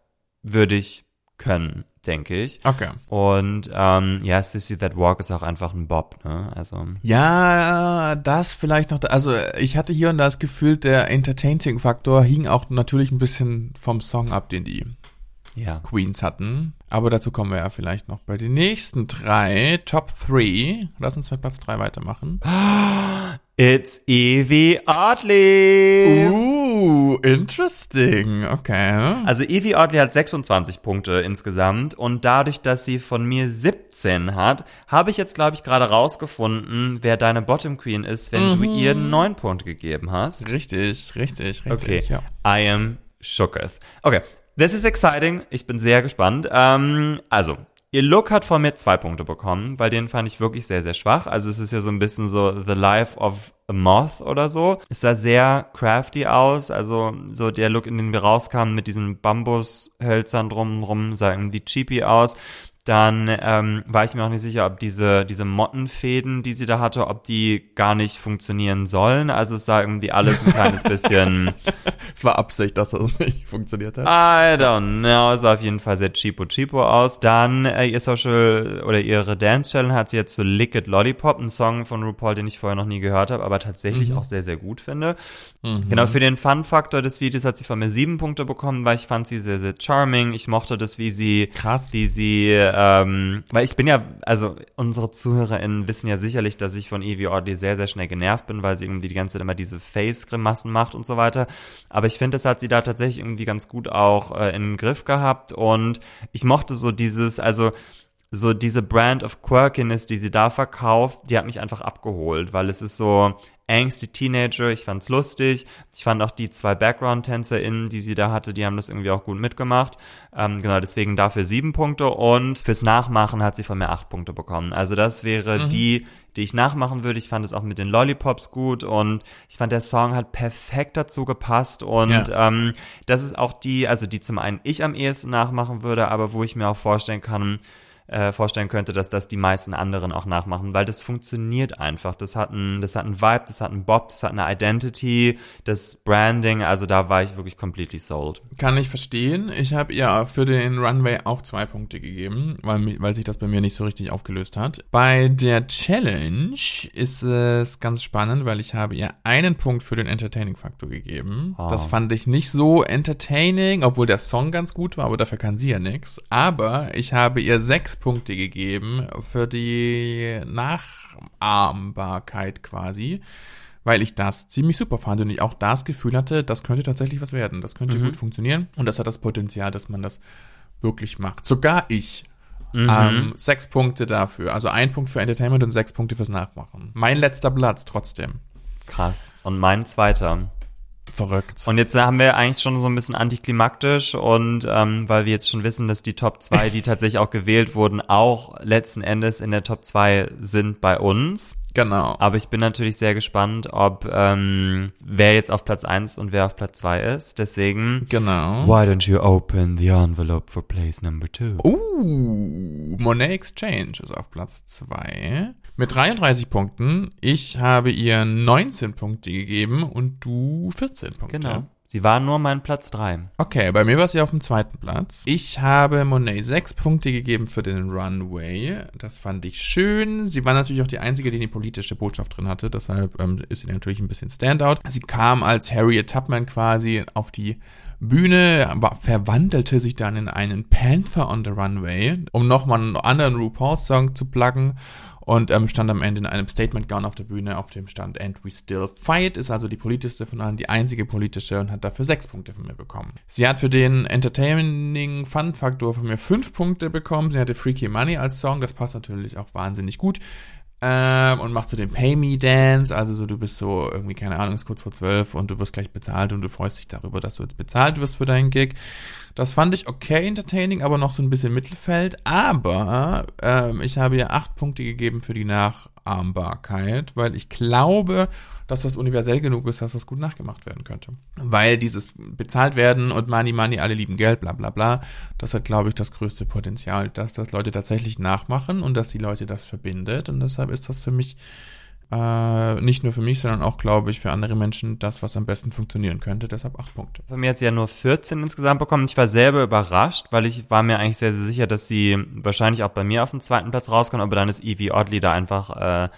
würde ich können, denke ich. Okay. Und ähm, ja, Sissy That Walk ist auch einfach ein Bob, ne? Also. Ja, das vielleicht noch. Also ich hatte hier und da das Gefühl, der Entertaining-Faktor hing auch natürlich ein bisschen vom Song ab, den die ja. Queens hatten. Aber dazu kommen wir ja vielleicht noch bei den nächsten drei. Top 3. Lass uns mit Platz 3 weitermachen. It's Evie Oddly. Uh, interesting. Okay. Also Evie Oddly hat 26 Punkte insgesamt und dadurch, dass sie von mir 17 hat, habe ich jetzt, glaube ich, gerade rausgefunden, wer deine Bottom Queen ist, wenn mhm. du ihr 9 Punkte gegeben hast. Richtig, richtig, richtig. Okay. Ja. I am shooketh. Okay, This is exciting. Ich bin sehr gespannt. Ähm, also, Ihr Look hat von mir zwei Punkte bekommen, weil den fand ich wirklich sehr, sehr schwach. Also es ist ja so ein bisschen so The Life of a Moth oder so. Es sah sehr crafty aus. Also so der Look, in den wir rauskamen mit diesen Bambushölzern drumherum, sah irgendwie cheapy aus. Dann ähm, war ich mir auch nicht sicher, ob diese, diese Mottenfäden, die sie da hatte, ob die gar nicht funktionieren sollen. Also es sah irgendwie alles ein kleines bisschen. es war Absicht, dass das nicht funktioniert hat. I don't know. Es sah auf jeden Fall sehr cheapo cheapo aus. Dann äh, ihr Social oder ihre Dance Challenge hat sie jetzt so Lick It Lollipop, ein Song von RuPaul, den ich vorher noch nie gehört habe, aber tatsächlich mhm. auch sehr, sehr gut finde. Mhm. Genau, für den Fun-Faktor des Videos hat sie von mir sieben Punkte bekommen, weil ich fand sie sehr, sehr charming. Ich mochte das, wie sie, krass, wie sie ähm, weil ich bin ja, also unsere ZuhörerInnen wissen ja sicherlich, dass ich von Evie Oddly sehr, sehr schnell genervt bin, weil sie irgendwie die ganze Zeit immer diese Face-Grimassen macht und so weiter. Aber ich finde, das hat sie da tatsächlich irgendwie ganz gut auch äh, im Griff gehabt und ich mochte so dieses, also so diese Brand of Quirkiness, die sie da verkauft, die hat mich einfach abgeholt, weil es ist so angsty Teenager, ich fand's lustig. Ich fand auch die zwei Background-TänzerInnen, die sie da hatte, die haben das irgendwie auch gut mitgemacht. Ähm, genau, deswegen dafür sieben Punkte und fürs Nachmachen hat sie von mir acht Punkte bekommen. Also das wäre mhm. die, die ich nachmachen würde. Ich fand es auch mit den Lollipops gut und ich fand, der Song hat perfekt dazu gepasst und ja. ähm, das ist auch die, also die zum einen ich am ehesten nachmachen würde, aber wo ich mir auch vorstellen kann, äh, vorstellen könnte, dass das die meisten anderen auch nachmachen, weil das funktioniert einfach. Das hat ein, das hat ein Vibe, das hat ein Bob, das hat eine Identity, das Branding, also da war ich wirklich completely sold. Kann ich verstehen. Ich habe ihr für den Runway auch zwei Punkte gegeben, weil, weil sich das bei mir nicht so richtig aufgelöst hat. Bei der Challenge ist es ganz spannend, weil ich habe ihr einen Punkt für den Entertaining-Faktor gegeben. Oh. Das fand ich nicht so entertaining, obwohl der Song ganz gut war, aber dafür kann sie ja nichts. Aber ich habe ihr sechs Punkte gegeben für die Nachahmbarkeit quasi, weil ich das ziemlich super fand und ich auch das Gefühl hatte, das könnte tatsächlich was werden, das könnte mhm. gut funktionieren und das hat das Potenzial, dass man das wirklich macht. Sogar ich. Mhm. Ähm, sechs Punkte dafür. Also ein Punkt für Entertainment und sechs Punkte fürs Nachmachen. Mein letzter Platz trotzdem. Krass. Und mein zweiter. Verrückt. Und jetzt haben wir eigentlich schon so ein bisschen antiklimaktisch und ähm, weil wir jetzt schon wissen, dass die Top 2, die tatsächlich auch gewählt wurden, auch letzten Endes in der Top 2 sind bei uns. Genau. Aber ich bin natürlich sehr gespannt, ob ähm, wer jetzt auf Platz 1 und wer auf Platz 2 ist. Deswegen. Genau. Why don't you open the envelope for place number 2? Uh, Monet Exchange ist auf Platz 2 mit 33 Punkten. Ich habe ihr 19 Punkte gegeben und du 14 Punkte. Genau. Sie war nur mein Platz 3. Okay, bei mir war sie auf dem zweiten Platz. Ich habe Monet 6 Punkte gegeben für den Runway. Das fand ich schön. Sie war natürlich auch die einzige, die eine politische Botschaft drin hatte. Deshalb ähm, ist sie natürlich ein bisschen Standout. Sie kam als Harriet Tubman quasi auf die Bühne, aber verwandelte sich dann in einen Panther on the Runway, um nochmal einen anderen RuPaul-Song zu pluggen und ähm, stand am Ende in einem Statement Gown auf der Bühne, auf dem stand And We Still Fight, ist also die politischste von allen, die einzige politische und hat dafür sechs Punkte von mir bekommen. Sie hat für den Entertaining Fun Faktor von mir fünf Punkte bekommen. Sie hatte Freaky Money als Song, das passt natürlich auch wahnsinnig gut. Ähm, und macht so den Pay Me Dance, also so du bist so irgendwie, keine Ahnung, ist kurz vor zwölf und du wirst gleich bezahlt und du freust dich darüber, dass du jetzt bezahlt wirst für deinen Gig. Das fand ich okay entertaining, aber noch so ein bisschen Mittelfeld. Aber ähm, ich habe ihr acht Punkte gegeben für die Nachahmbarkeit, weil ich glaube, dass das universell genug ist, dass das gut nachgemacht werden könnte. Weil dieses bezahlt werden und Money, Money, alle lieben Geld, bla bla bla, das hat, glaube ich, das größte Potenzial, dass das Leute tatsächlich nachmachen und dass die Leute das verbindet. Und deshalb ist das für mich äh, nicht nur für mich, sondern auch, glaube ich, für andere Menschen das, was am besten funktionieren könnte. Deshalb acht Punkte. Von mir hat sie ja nur 14 insgesamt bekommen. Ich war selber überrascht, weil ich war mir eigentlich sehr, sehr sicher, dass sie wahrscheinlich auch bei mir auf dem zweiten Platz rauskommt, aber dann ist Evie Oddly da einfach äh,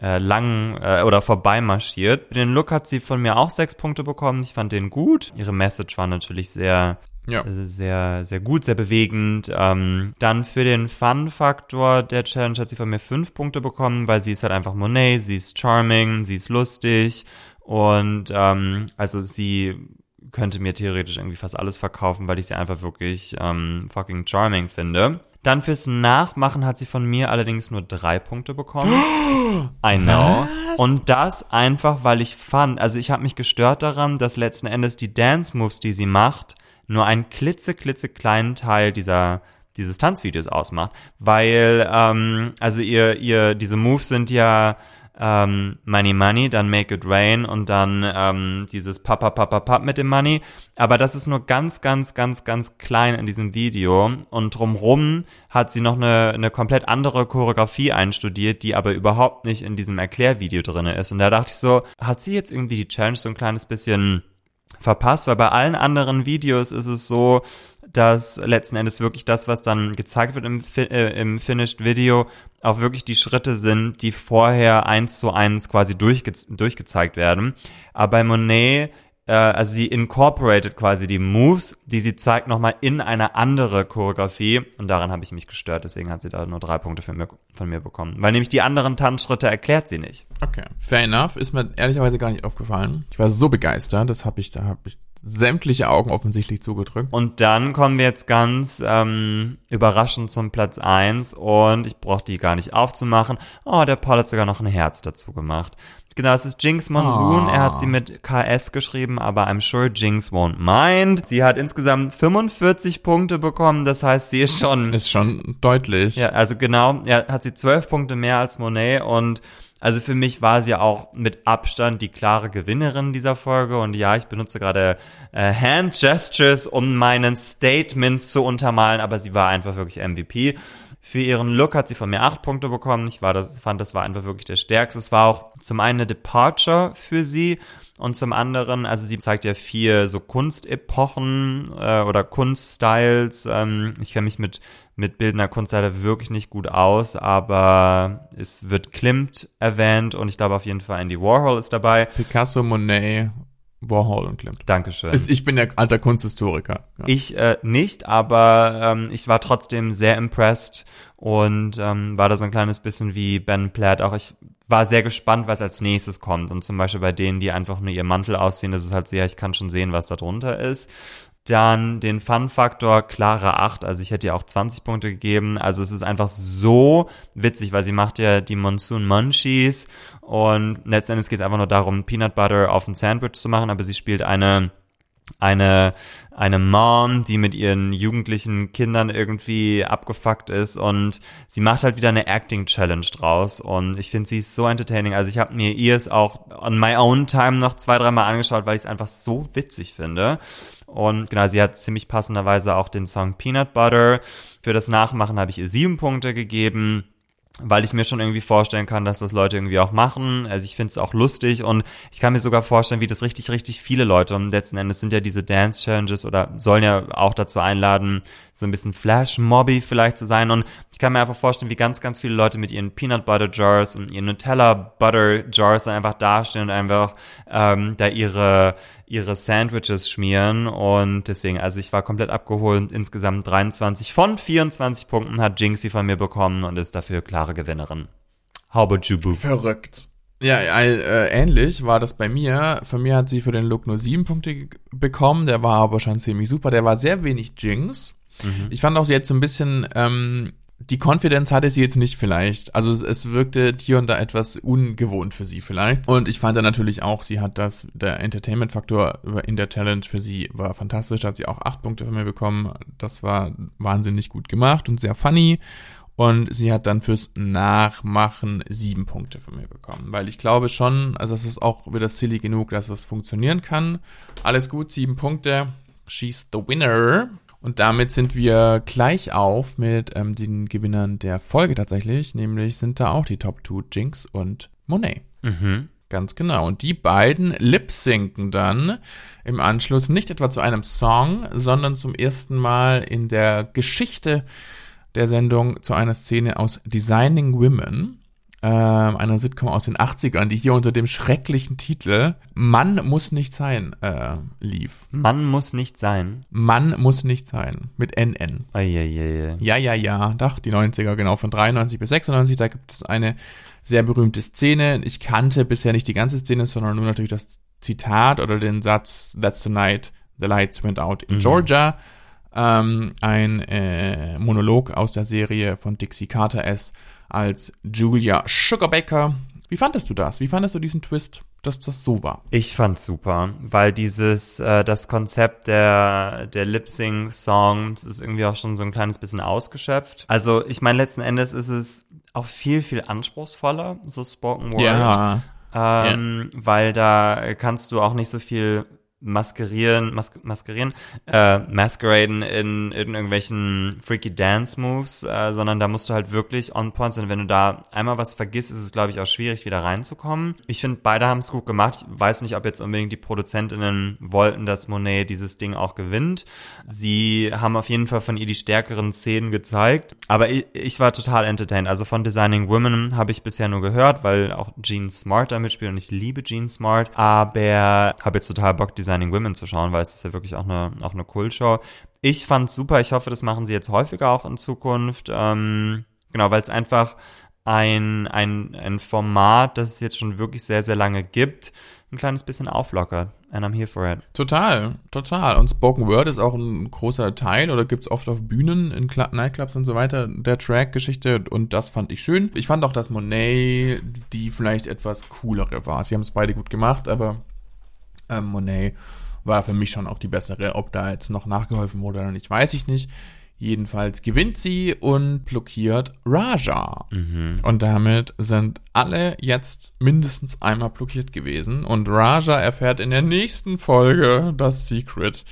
äh, lang äh, oder vorbei marschiert. Den Look hat sie von mir auch sechs Punkte bekommen. Ich fand den gut. Ihre Message war natürlich sehr ja. Also sehr, sehr gut, sehr bewegend. Ähm, dann für den Fun-Faktor der Challenge hat sie von mir fünf Punkte bekommen, weil sie ist halt einfach Monet, sie ist charming, sie ist lustig und ähm, also sie könnte mir theoretisch irgendwie fast alles verkaufen, weil ich sie einfach wirklich ähm, fucking charming finde. Dann fürs Nachmachen hat sie von mir allerdings nur drei Punkte bekommen. I know. Was? Und das einfach, weil ich fand, also ich habe mich gestört daran, dass letzten Endes die Dance Moves, die sie macht, nur einen klitze, klitze kleinen Teil dieser dieses Tanzvideos ausmacht, weil ähm, also ihr ihr diese Moves sind ja ähm, Money Money, dann Make It Rain und dann ähm, dieses Papa Papa Pap mit dem Money, aber das ist nur ganz ganz ganz ganz klein in diesem Video. Und drumrum hat sie noch eine eine komplett andere Choreografie einstudiert, die aber überhaupt nicht in diesem Erklärvideo drinne ist. Und da dachte ich so, hat sie jetzt irgendwie die Challenge so ein kleines bisschen verpasst, weil bei allen anderen Videos ist es so, dass letzten Endes wirklich das, was dann gezeigt wird im, äh, im Finished Video, auch wirklich die Schritte sind, die vorher eins zu eins quasi durchge durchgezeigt werden. Aber bei Monet also sie incorporated quasi die Moves, die sie zeigt, nochmal in eine andere Choreografie. Und daran habe ich mich gestört. Deswegen hat sie da nur drei Punkte mir, von mir bekommen. Weil nämlich die anderen Tanzschritte erklärt sie nicht. Okay, fair enough. Ist mir ehrlicherweise gar nicht aufgefallen. Ich war so begeistert. Das habe ich, da habe ich sämtliche Augen offensichtlich zugedrückt. Und dann kommen wir jetzt ganz ähm, überraschend zum Platz eins und ich brauche die gar nicht aufzumachen. Oh, der Paul hat sogar noch ein Herz dazu gemacht. Genau, es ist Jinx Monsoon. Oh. Er hat sie mit KS geschrieben, aber I'm sure Jinx won't mind. Sie hat insgesamt 45 Punkte bekommen, das heißt, sie ist schon... Ist schon deutlich. Ja, also genau, ja, hat sie 12 Punkte mehr als Monet und Also für mich war sie auch mit Abstand die klare Gewinnerin dieser Folge. Und ja, ich benutze gerade äh, Hand Gestures, um meinen Statement zu untermalen, aber sie war einfach wirklich MVP. Für ihren Look hat sie von mir acht Punkte bekommen. Ich war das, fand, das war einfach wirklich der stärkste. Es war auch zum einen eine Departure für sie und zum anderen, also sie zeigt ja vier so Kunstepochen äh, oder Kunststyles. Ähm, ich kenne mich mit, mit bildender Kunst leider wirklich nicht gut aus, aber es wird Klimt erwähnt und ich glaube auf jeden Fall Andy Warhol ist dabei. Picasso, Monet Warhol und Klimt. Dankeschön. Ich bin ja alter Kunsthistoriker. Ja. Ich äh, nicht, aber ähm, ich war trotzdem sehr impressed und ähm, war da so ein kleines bisschen wie Ben Platt. Auch ich war sehr gespannt, was als nächstes kommt. Und zum Beispiel bei denen, die einfach nur ihr Mantel ausziehen, das ist halt so, ja, ich kann schon sehen, was da drunter ist. Dann den Fun-Faktor klare 8, also ich hätte ihr auch 20 Punkte gegeben. Also es ist einfach so witzig, weil sie macht ja die Monsoon Munchies und letztendlich geht es einfach nur darum, Peanut Butter auf ein Sandwich zu machen, aber sie spielt eine eine, eine Mom, die mit ihren jugendlichen Kindern irgendwie abgefuckt ist und sie macht halt wieder eine Acting Challenge draus und ich finde sie so entertaining. Also ich habe mir ihr es auch on my own time noch zwei, dreimal angeschaut, weil ich es einfach so witzig finde. Und genau, sie hat ziemlich passenderweise auch den Song Peanut Butter. Für das Nachmachen habe ich ihr sieben Punkte gegeben weil ich mir schon irgendwie vorstellen kann, dass das Leute irgendwie auch machen. Also ich finde es auch lustig und ich kann mir sogar vorstellen, wie das richtig, richtig viele Leute und letzten Endes sind ja diese Dance Challenges oder sollen ja auch dazu einladen, so ein bisschen Flash-Mobby vielleicht zu sein. Und ich kann mir einfach vorstellen, wie ganz, ganz viele Leute mit ihren Peanut Butter Jars und ihren Nutella Butter Jars dann einfach dastehen und einfach ähm, da ihre ihre Sandwiches schmieren und deswegen, also ich war komplett abgeholt. Insgesamt 23 von 24 Punkten hat Jinxie von mir bekommen und ist dafür klare Gewinnerin. How about you, Boo? Verrückt. Ja, äh, ähnlich war das bei mir. Von mir hat sie für den Look nur sieben Punkte bekommen. Der war aber schon ziemlich super. Der war sehr wenig Jinx. Mhm. Ich fand auch, sie hat so ein bisschen, ähm, die Confidence hatte sie jetzt nicht vielleicht. Also es, es wirkte hier und da etwas ungewohnt für sie vielleicht. Und ich fand dann natürlich auch, sie hat das, der Entertainment-Faktor in der Challenge für sie war fantastisch, hat sie auch acht Punkte von mir bekommen. Das war wahnsinnig gut gemacht und sehr funny. Und sie hat dann fürs Nachmachen sieben Punkte von mir bekommen. Weil ich glaube schon, also es ist auch wieder silly genug, dass es funktionieren kann. Alles gut, sieben Punkte. She's the winner. Und damit sind wir gleich auf mit ähm, den Gewinnern der Folge tatsächlich. Nämlich sind da auch die Top 2 Jinx und Monet. Mhm. Ganz genau. Und die beiden lip-sinken dann im Anschluss nicht etwa zu einem Song, sondern zum ersten Mal in der Geschichte der Sendung zu einer Szene aus Designing Women äh, einer Sitcom aus den 80ern, die hier unter dem schrecklichen Titel Mann muss nicht sein äh, lief. Mann muss nicht sein. Mann muss nicht sein. Mit NN. Eieiei. Ja, ja, ja. Doch, die 90er, genau. Von 93 bis 96, da gibt es eine sehr berühmte Szene. Ich kannte bisher nicht die ganze Szene, sondern nur natürlich das Zitat oder den Satz That's the night the lights went out in mhm. Georgia. Ähm, ein äh, Monolog aus der Serie von Dixie Carter S als Julia Sugarbaker. Wie fandest du das? Wie fandest du diesen Twist, dass das so war? Ich fand's super, weil dieses, äh, das Konzept der, der Lip-Sync-Songs ist irgendwie auch schon so ein kleines bisschen ausgeschöpft. Also, ich meine, letzten Endes ist es auch viel, viel anspruchsvoller, so Spoken Word. Ja. Ähm, ja. Weil da kannst du auch nicht so viel maskerieren, mas maskerieren, äh, masqueraden in, in irgendwelchen freaky Dance Moves, äh, sondern da musst du halt wirklich on point sein. Wenn du da einmal was vergisst, ist es, glaube ich, auch schwierig, wieder reinzukommen. Ich finde, beide haben es gut gemacht. Ich weiß nicht, ob jetzt unbedingt die Produzentinnen wollten, dass Monet dieses Ding auch gewinnt. Sie haben auf jeden Fall von ihr die stärkeren Szenen gezeigt. Aber ich, ich war total entertained. Also von Designing Women habe ich bisher nur gehört, weil auch Gene Smart da mitspielt und ich liebe Gene Smart. Aber habe jetzt total Bock, Designing Designing Women zu schauen, weil es ist ja wirklich auch eine, auch eine Kultshow. Ich fand's super. Ich hoffe, das machen sie jetzt häufiger auch in Zukunft. Ähm, genau, weil es einfach ein, ein, ein Format, das es jetzt schon wirklich sehr, sehr lange gibt, ein kleines bisschen auflockert. And I'm here for it. Total, total. Und Spoken Word ist auch ein großer Teil oder gibt's oft auf Bühnen, in Cl Nightclubs und so weiter, der Track-Geschichte. Und das fand ich schön. Ich fand auch, dass Monet die vielleicht etwas coolere war. Sie haben es beide gut gemacht, aber ähm, Monet war für mich schon auch die bessere. Ob da jetzt noch nachgeholfen wurde oder nicht, weiß ich nicht. Jedenfalls gewinnt sie und blockiert Raja. Mhm. Und damit sind alle jetzt mindestens einmal blockiert gewesen. Und Raja erfährt in der nächsten Folge das Secret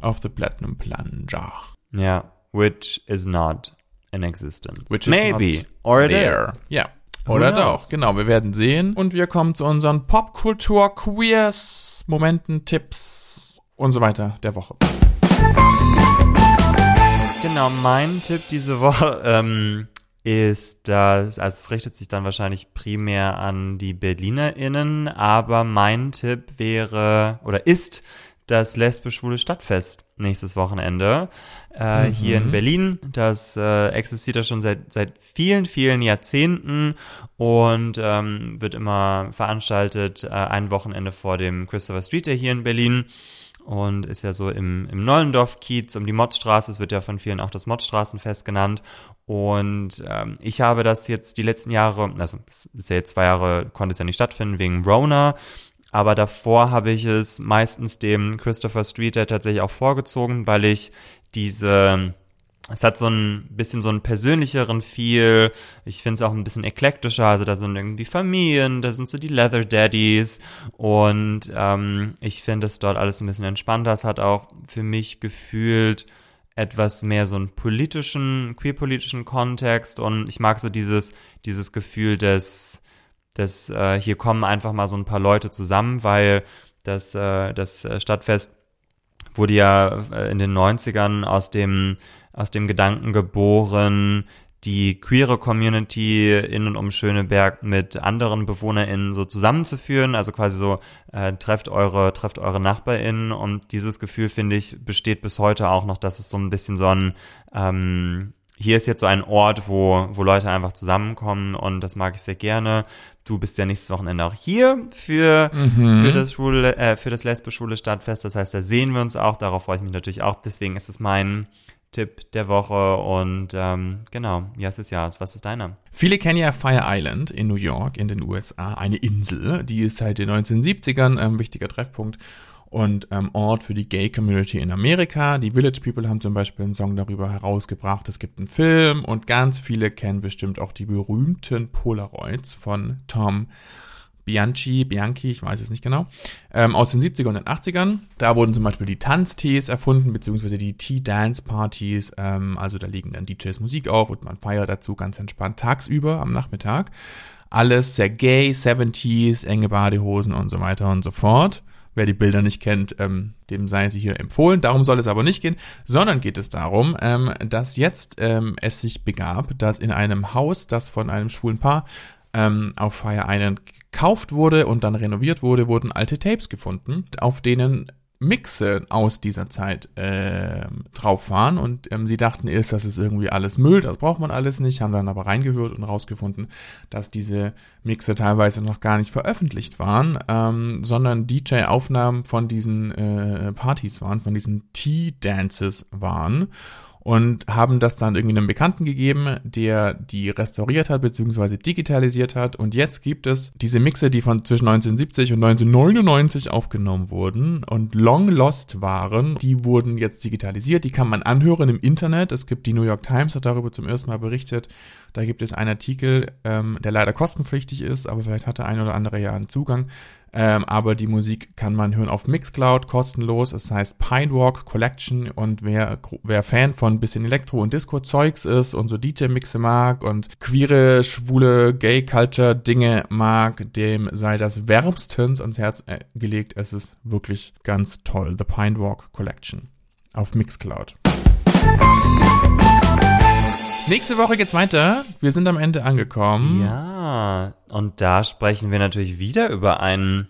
of the Platinum Plunger. Ja, which is not in existence. Which is Maybe. or there. Is. Ja. Oder doch, genau, wir werden sehen. Und wir kommen zu unseren Popkultur, Queers, Momenten, Tipps und so weiter der Woche. Genau, mein Tipp diese Woche ähm, ist, dass, also es richtet sich dann wahrscheinlich primär an die BerlinerInnen, aber mein Tipp wäre oder ist das lesbisch-schwule Stadtfest nächstes Wochenende äh, mhm. hier in Berlin. Das äh, existiert ja schon seit, seit vielen, vielen Jahrzehnten und ähm, wird immer veranstaltet äh, ein Wochenende vor dem Christopher Street Day hier in Berlin und ist ja so im, im Nollendorf-Kiez um die Mottstraße. Es wird ja von vielen auch das Mottstraßenfest genannt. Und ähm, ich habe das jetzt die letzten Jahre, also bisher jetzt zwei Jahre konnte es ja nicht stattfinden wegen Rona. Aber davor habe ich es meistens dem Christopher Street Day tatsächlich auch vorgezogen, weil ich diese es hat so ein bisschen so einen persönlicheren Feel. Ich finde es auch ein bisschen eklektischer. Also da sind irgendwie Familien, da sind so die Leather Daddies. Und ähm, ich finde es dort alles ein bisschen entspannter. Es hat auch für mich gefühlt etwas mehr so einen politischen, queerpolitischen Kontext. Und ich mag so dieses, dieses Gefühl des, des äh, hier kommen einfach mal so ein paar Leute zusammen, weil das, äh, das Stadtfest wurde ja äh, in den 90ern aus dem aus dem Gedanken geboren, die queere Community in und um Schöneberg mit anderen BewohnerInnen so zusammenzuführen, also quasi so äh, trefft eure trefft eure NachbarInnen. Und dieses Gefühl finde ich besteht bis heute auch noch, dass es so ein bisschen so ein ähm, hier ist jetzt so ein Ort, wo, wo Leute einfach zusammenkommen und das mag ich sehr gerne. Du bist ja nächstes Wochenende auch hier für, mhm. für das Schule, äh, für das lesbisch-schwule Stadtfest. Das heißt, da sehen wir uns auch. Darauf freue ich mich natürlich auch. Deswegen ist es mein, Tipp der Woche und ähm, genau, ja, es ist ja, was ist deiner? Viele kennen ja Fire Island in New York in den USA, eine Insel, die ist seit den 1970ern ein ähm, wichtiger Treffpunkt und ähm, Ort für die Gay Community in Amerika. Die Village People haben zum Beispiel einen Song darüber herausgebracht. Es gibt einen Film und ganz viele kennen bestimmt auch die berühmten Polaroids von Tom Bianchi, Bianchi, ich weiß es nicht genau, ähm, aus den 70 ern und den 80ern. Da wurden zum Beispiel die Tanztees erfunden, beziehungsweise die Tea-Dance-Partys. Ähm, also da legen dann DJs Musik auf und man feiert dazu ganz entspannt tagsüber am Nachmittag. Alles sehr gay, 70s, enge Badehosen und so weiter und so fort. Wer die Bilder nicht kennt, ähm, dem sei sie hier empfohlen. Darum soll es aber nicht gehen, sondern geht es darum, ähm, dass jetzt ähm, es sich begab, dass in einem Haus, das von einem schwulen Paar ähm, auf Fire Island gekauft wurde und dann renoviert wurde, wurden alte Tapes gefunden, auf denen Mixe aus dieser Zeit äh, drauf waren und ähm, sie dachten erst, das ist irgendwie alles Müll, das braucht man alles nicht, haben dann aber reingehört und rausgefunden, dass diese Mixe teilweise noch gar nicht veröffentlicht waren, ähm, sondern DJ-Aufnahmen von diesen äh, Partys waren, von diesen Tea-Dances waren und haben das dann irgendwie einem Bekannten gegeben, der die restauriert hat bzw. digitalisiert hat. Und jetzt gibt es diese Mixe, die von zwischen 1970 und 1999 aufgenommen wurden und long lost waren. Die wurden jetzt digitalisiert. Die kann man anhören im Internet. Es gibt die New York Times hat darüber zum ersten Mal berichtet. Da gibt es einen Artikel, ähm, der leider kostenpflichtig ist, aber vielleicht hat der ein oder andere ja einen Zugang ähm, aber die Musik kann man hören auf Mixcloud, kostenlos. Es heißt Pinewalk Collection und wer, wer Fan von bisschen Elektro- und Disco-Zeugs ist und so DJ-Mixe mag und queere, schwule, Gay-Culture-Dinge mag, dem sei das wärmstens ans Herz äh, gelegt. Es ist wirklich ganz toll. The Pinewalk Collection auf Mixcloud. Nächste Woche geht's weiter. Wir sind am Ende angekommen. Ja, und da sprechen wir natürlich wieder über einen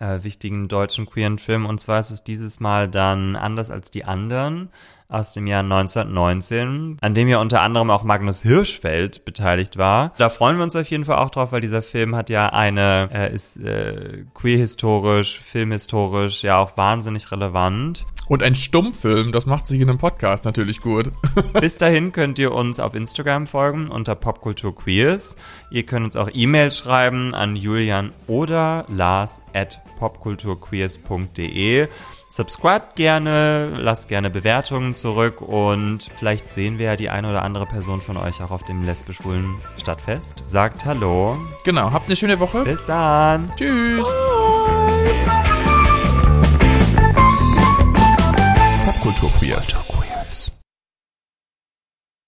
äh, wichtigen deutschen queeren Film. Und zwar ist es dieses Mal dann anders als die anderen aus dem Jahr 1919, an dem ja unter anderem auch Magnus Hirschfeld beteiligt war. Da freuen wir uns auf jeden Fall auch drauf, weil dieser Film hat ja eine, äh, ist äh, queerhistorisch, filmhistorisch ja auch wahnsinnig relevant. Und ein Stummfilm, das macht sich in einem Podcast natürlich gut. Bis dahin könnt ihr uns auf Instagram folgen unter Popkulturqueers. Ihr könnt uns auch E-Mails schreiben an Julian oder Lars at popkulturqueers.de. Subscribt gerne, lasst gerne Bewertungen zurück und vielleicht sehen wir ja die eine oder andere Person von euch auch auf dem lesbisch-schwulen Stadtfest. Sagt Hallo. Genau, habt eine schöne Woche. Bis dann. Tschüss. Kulturqueers. Kulturqueers.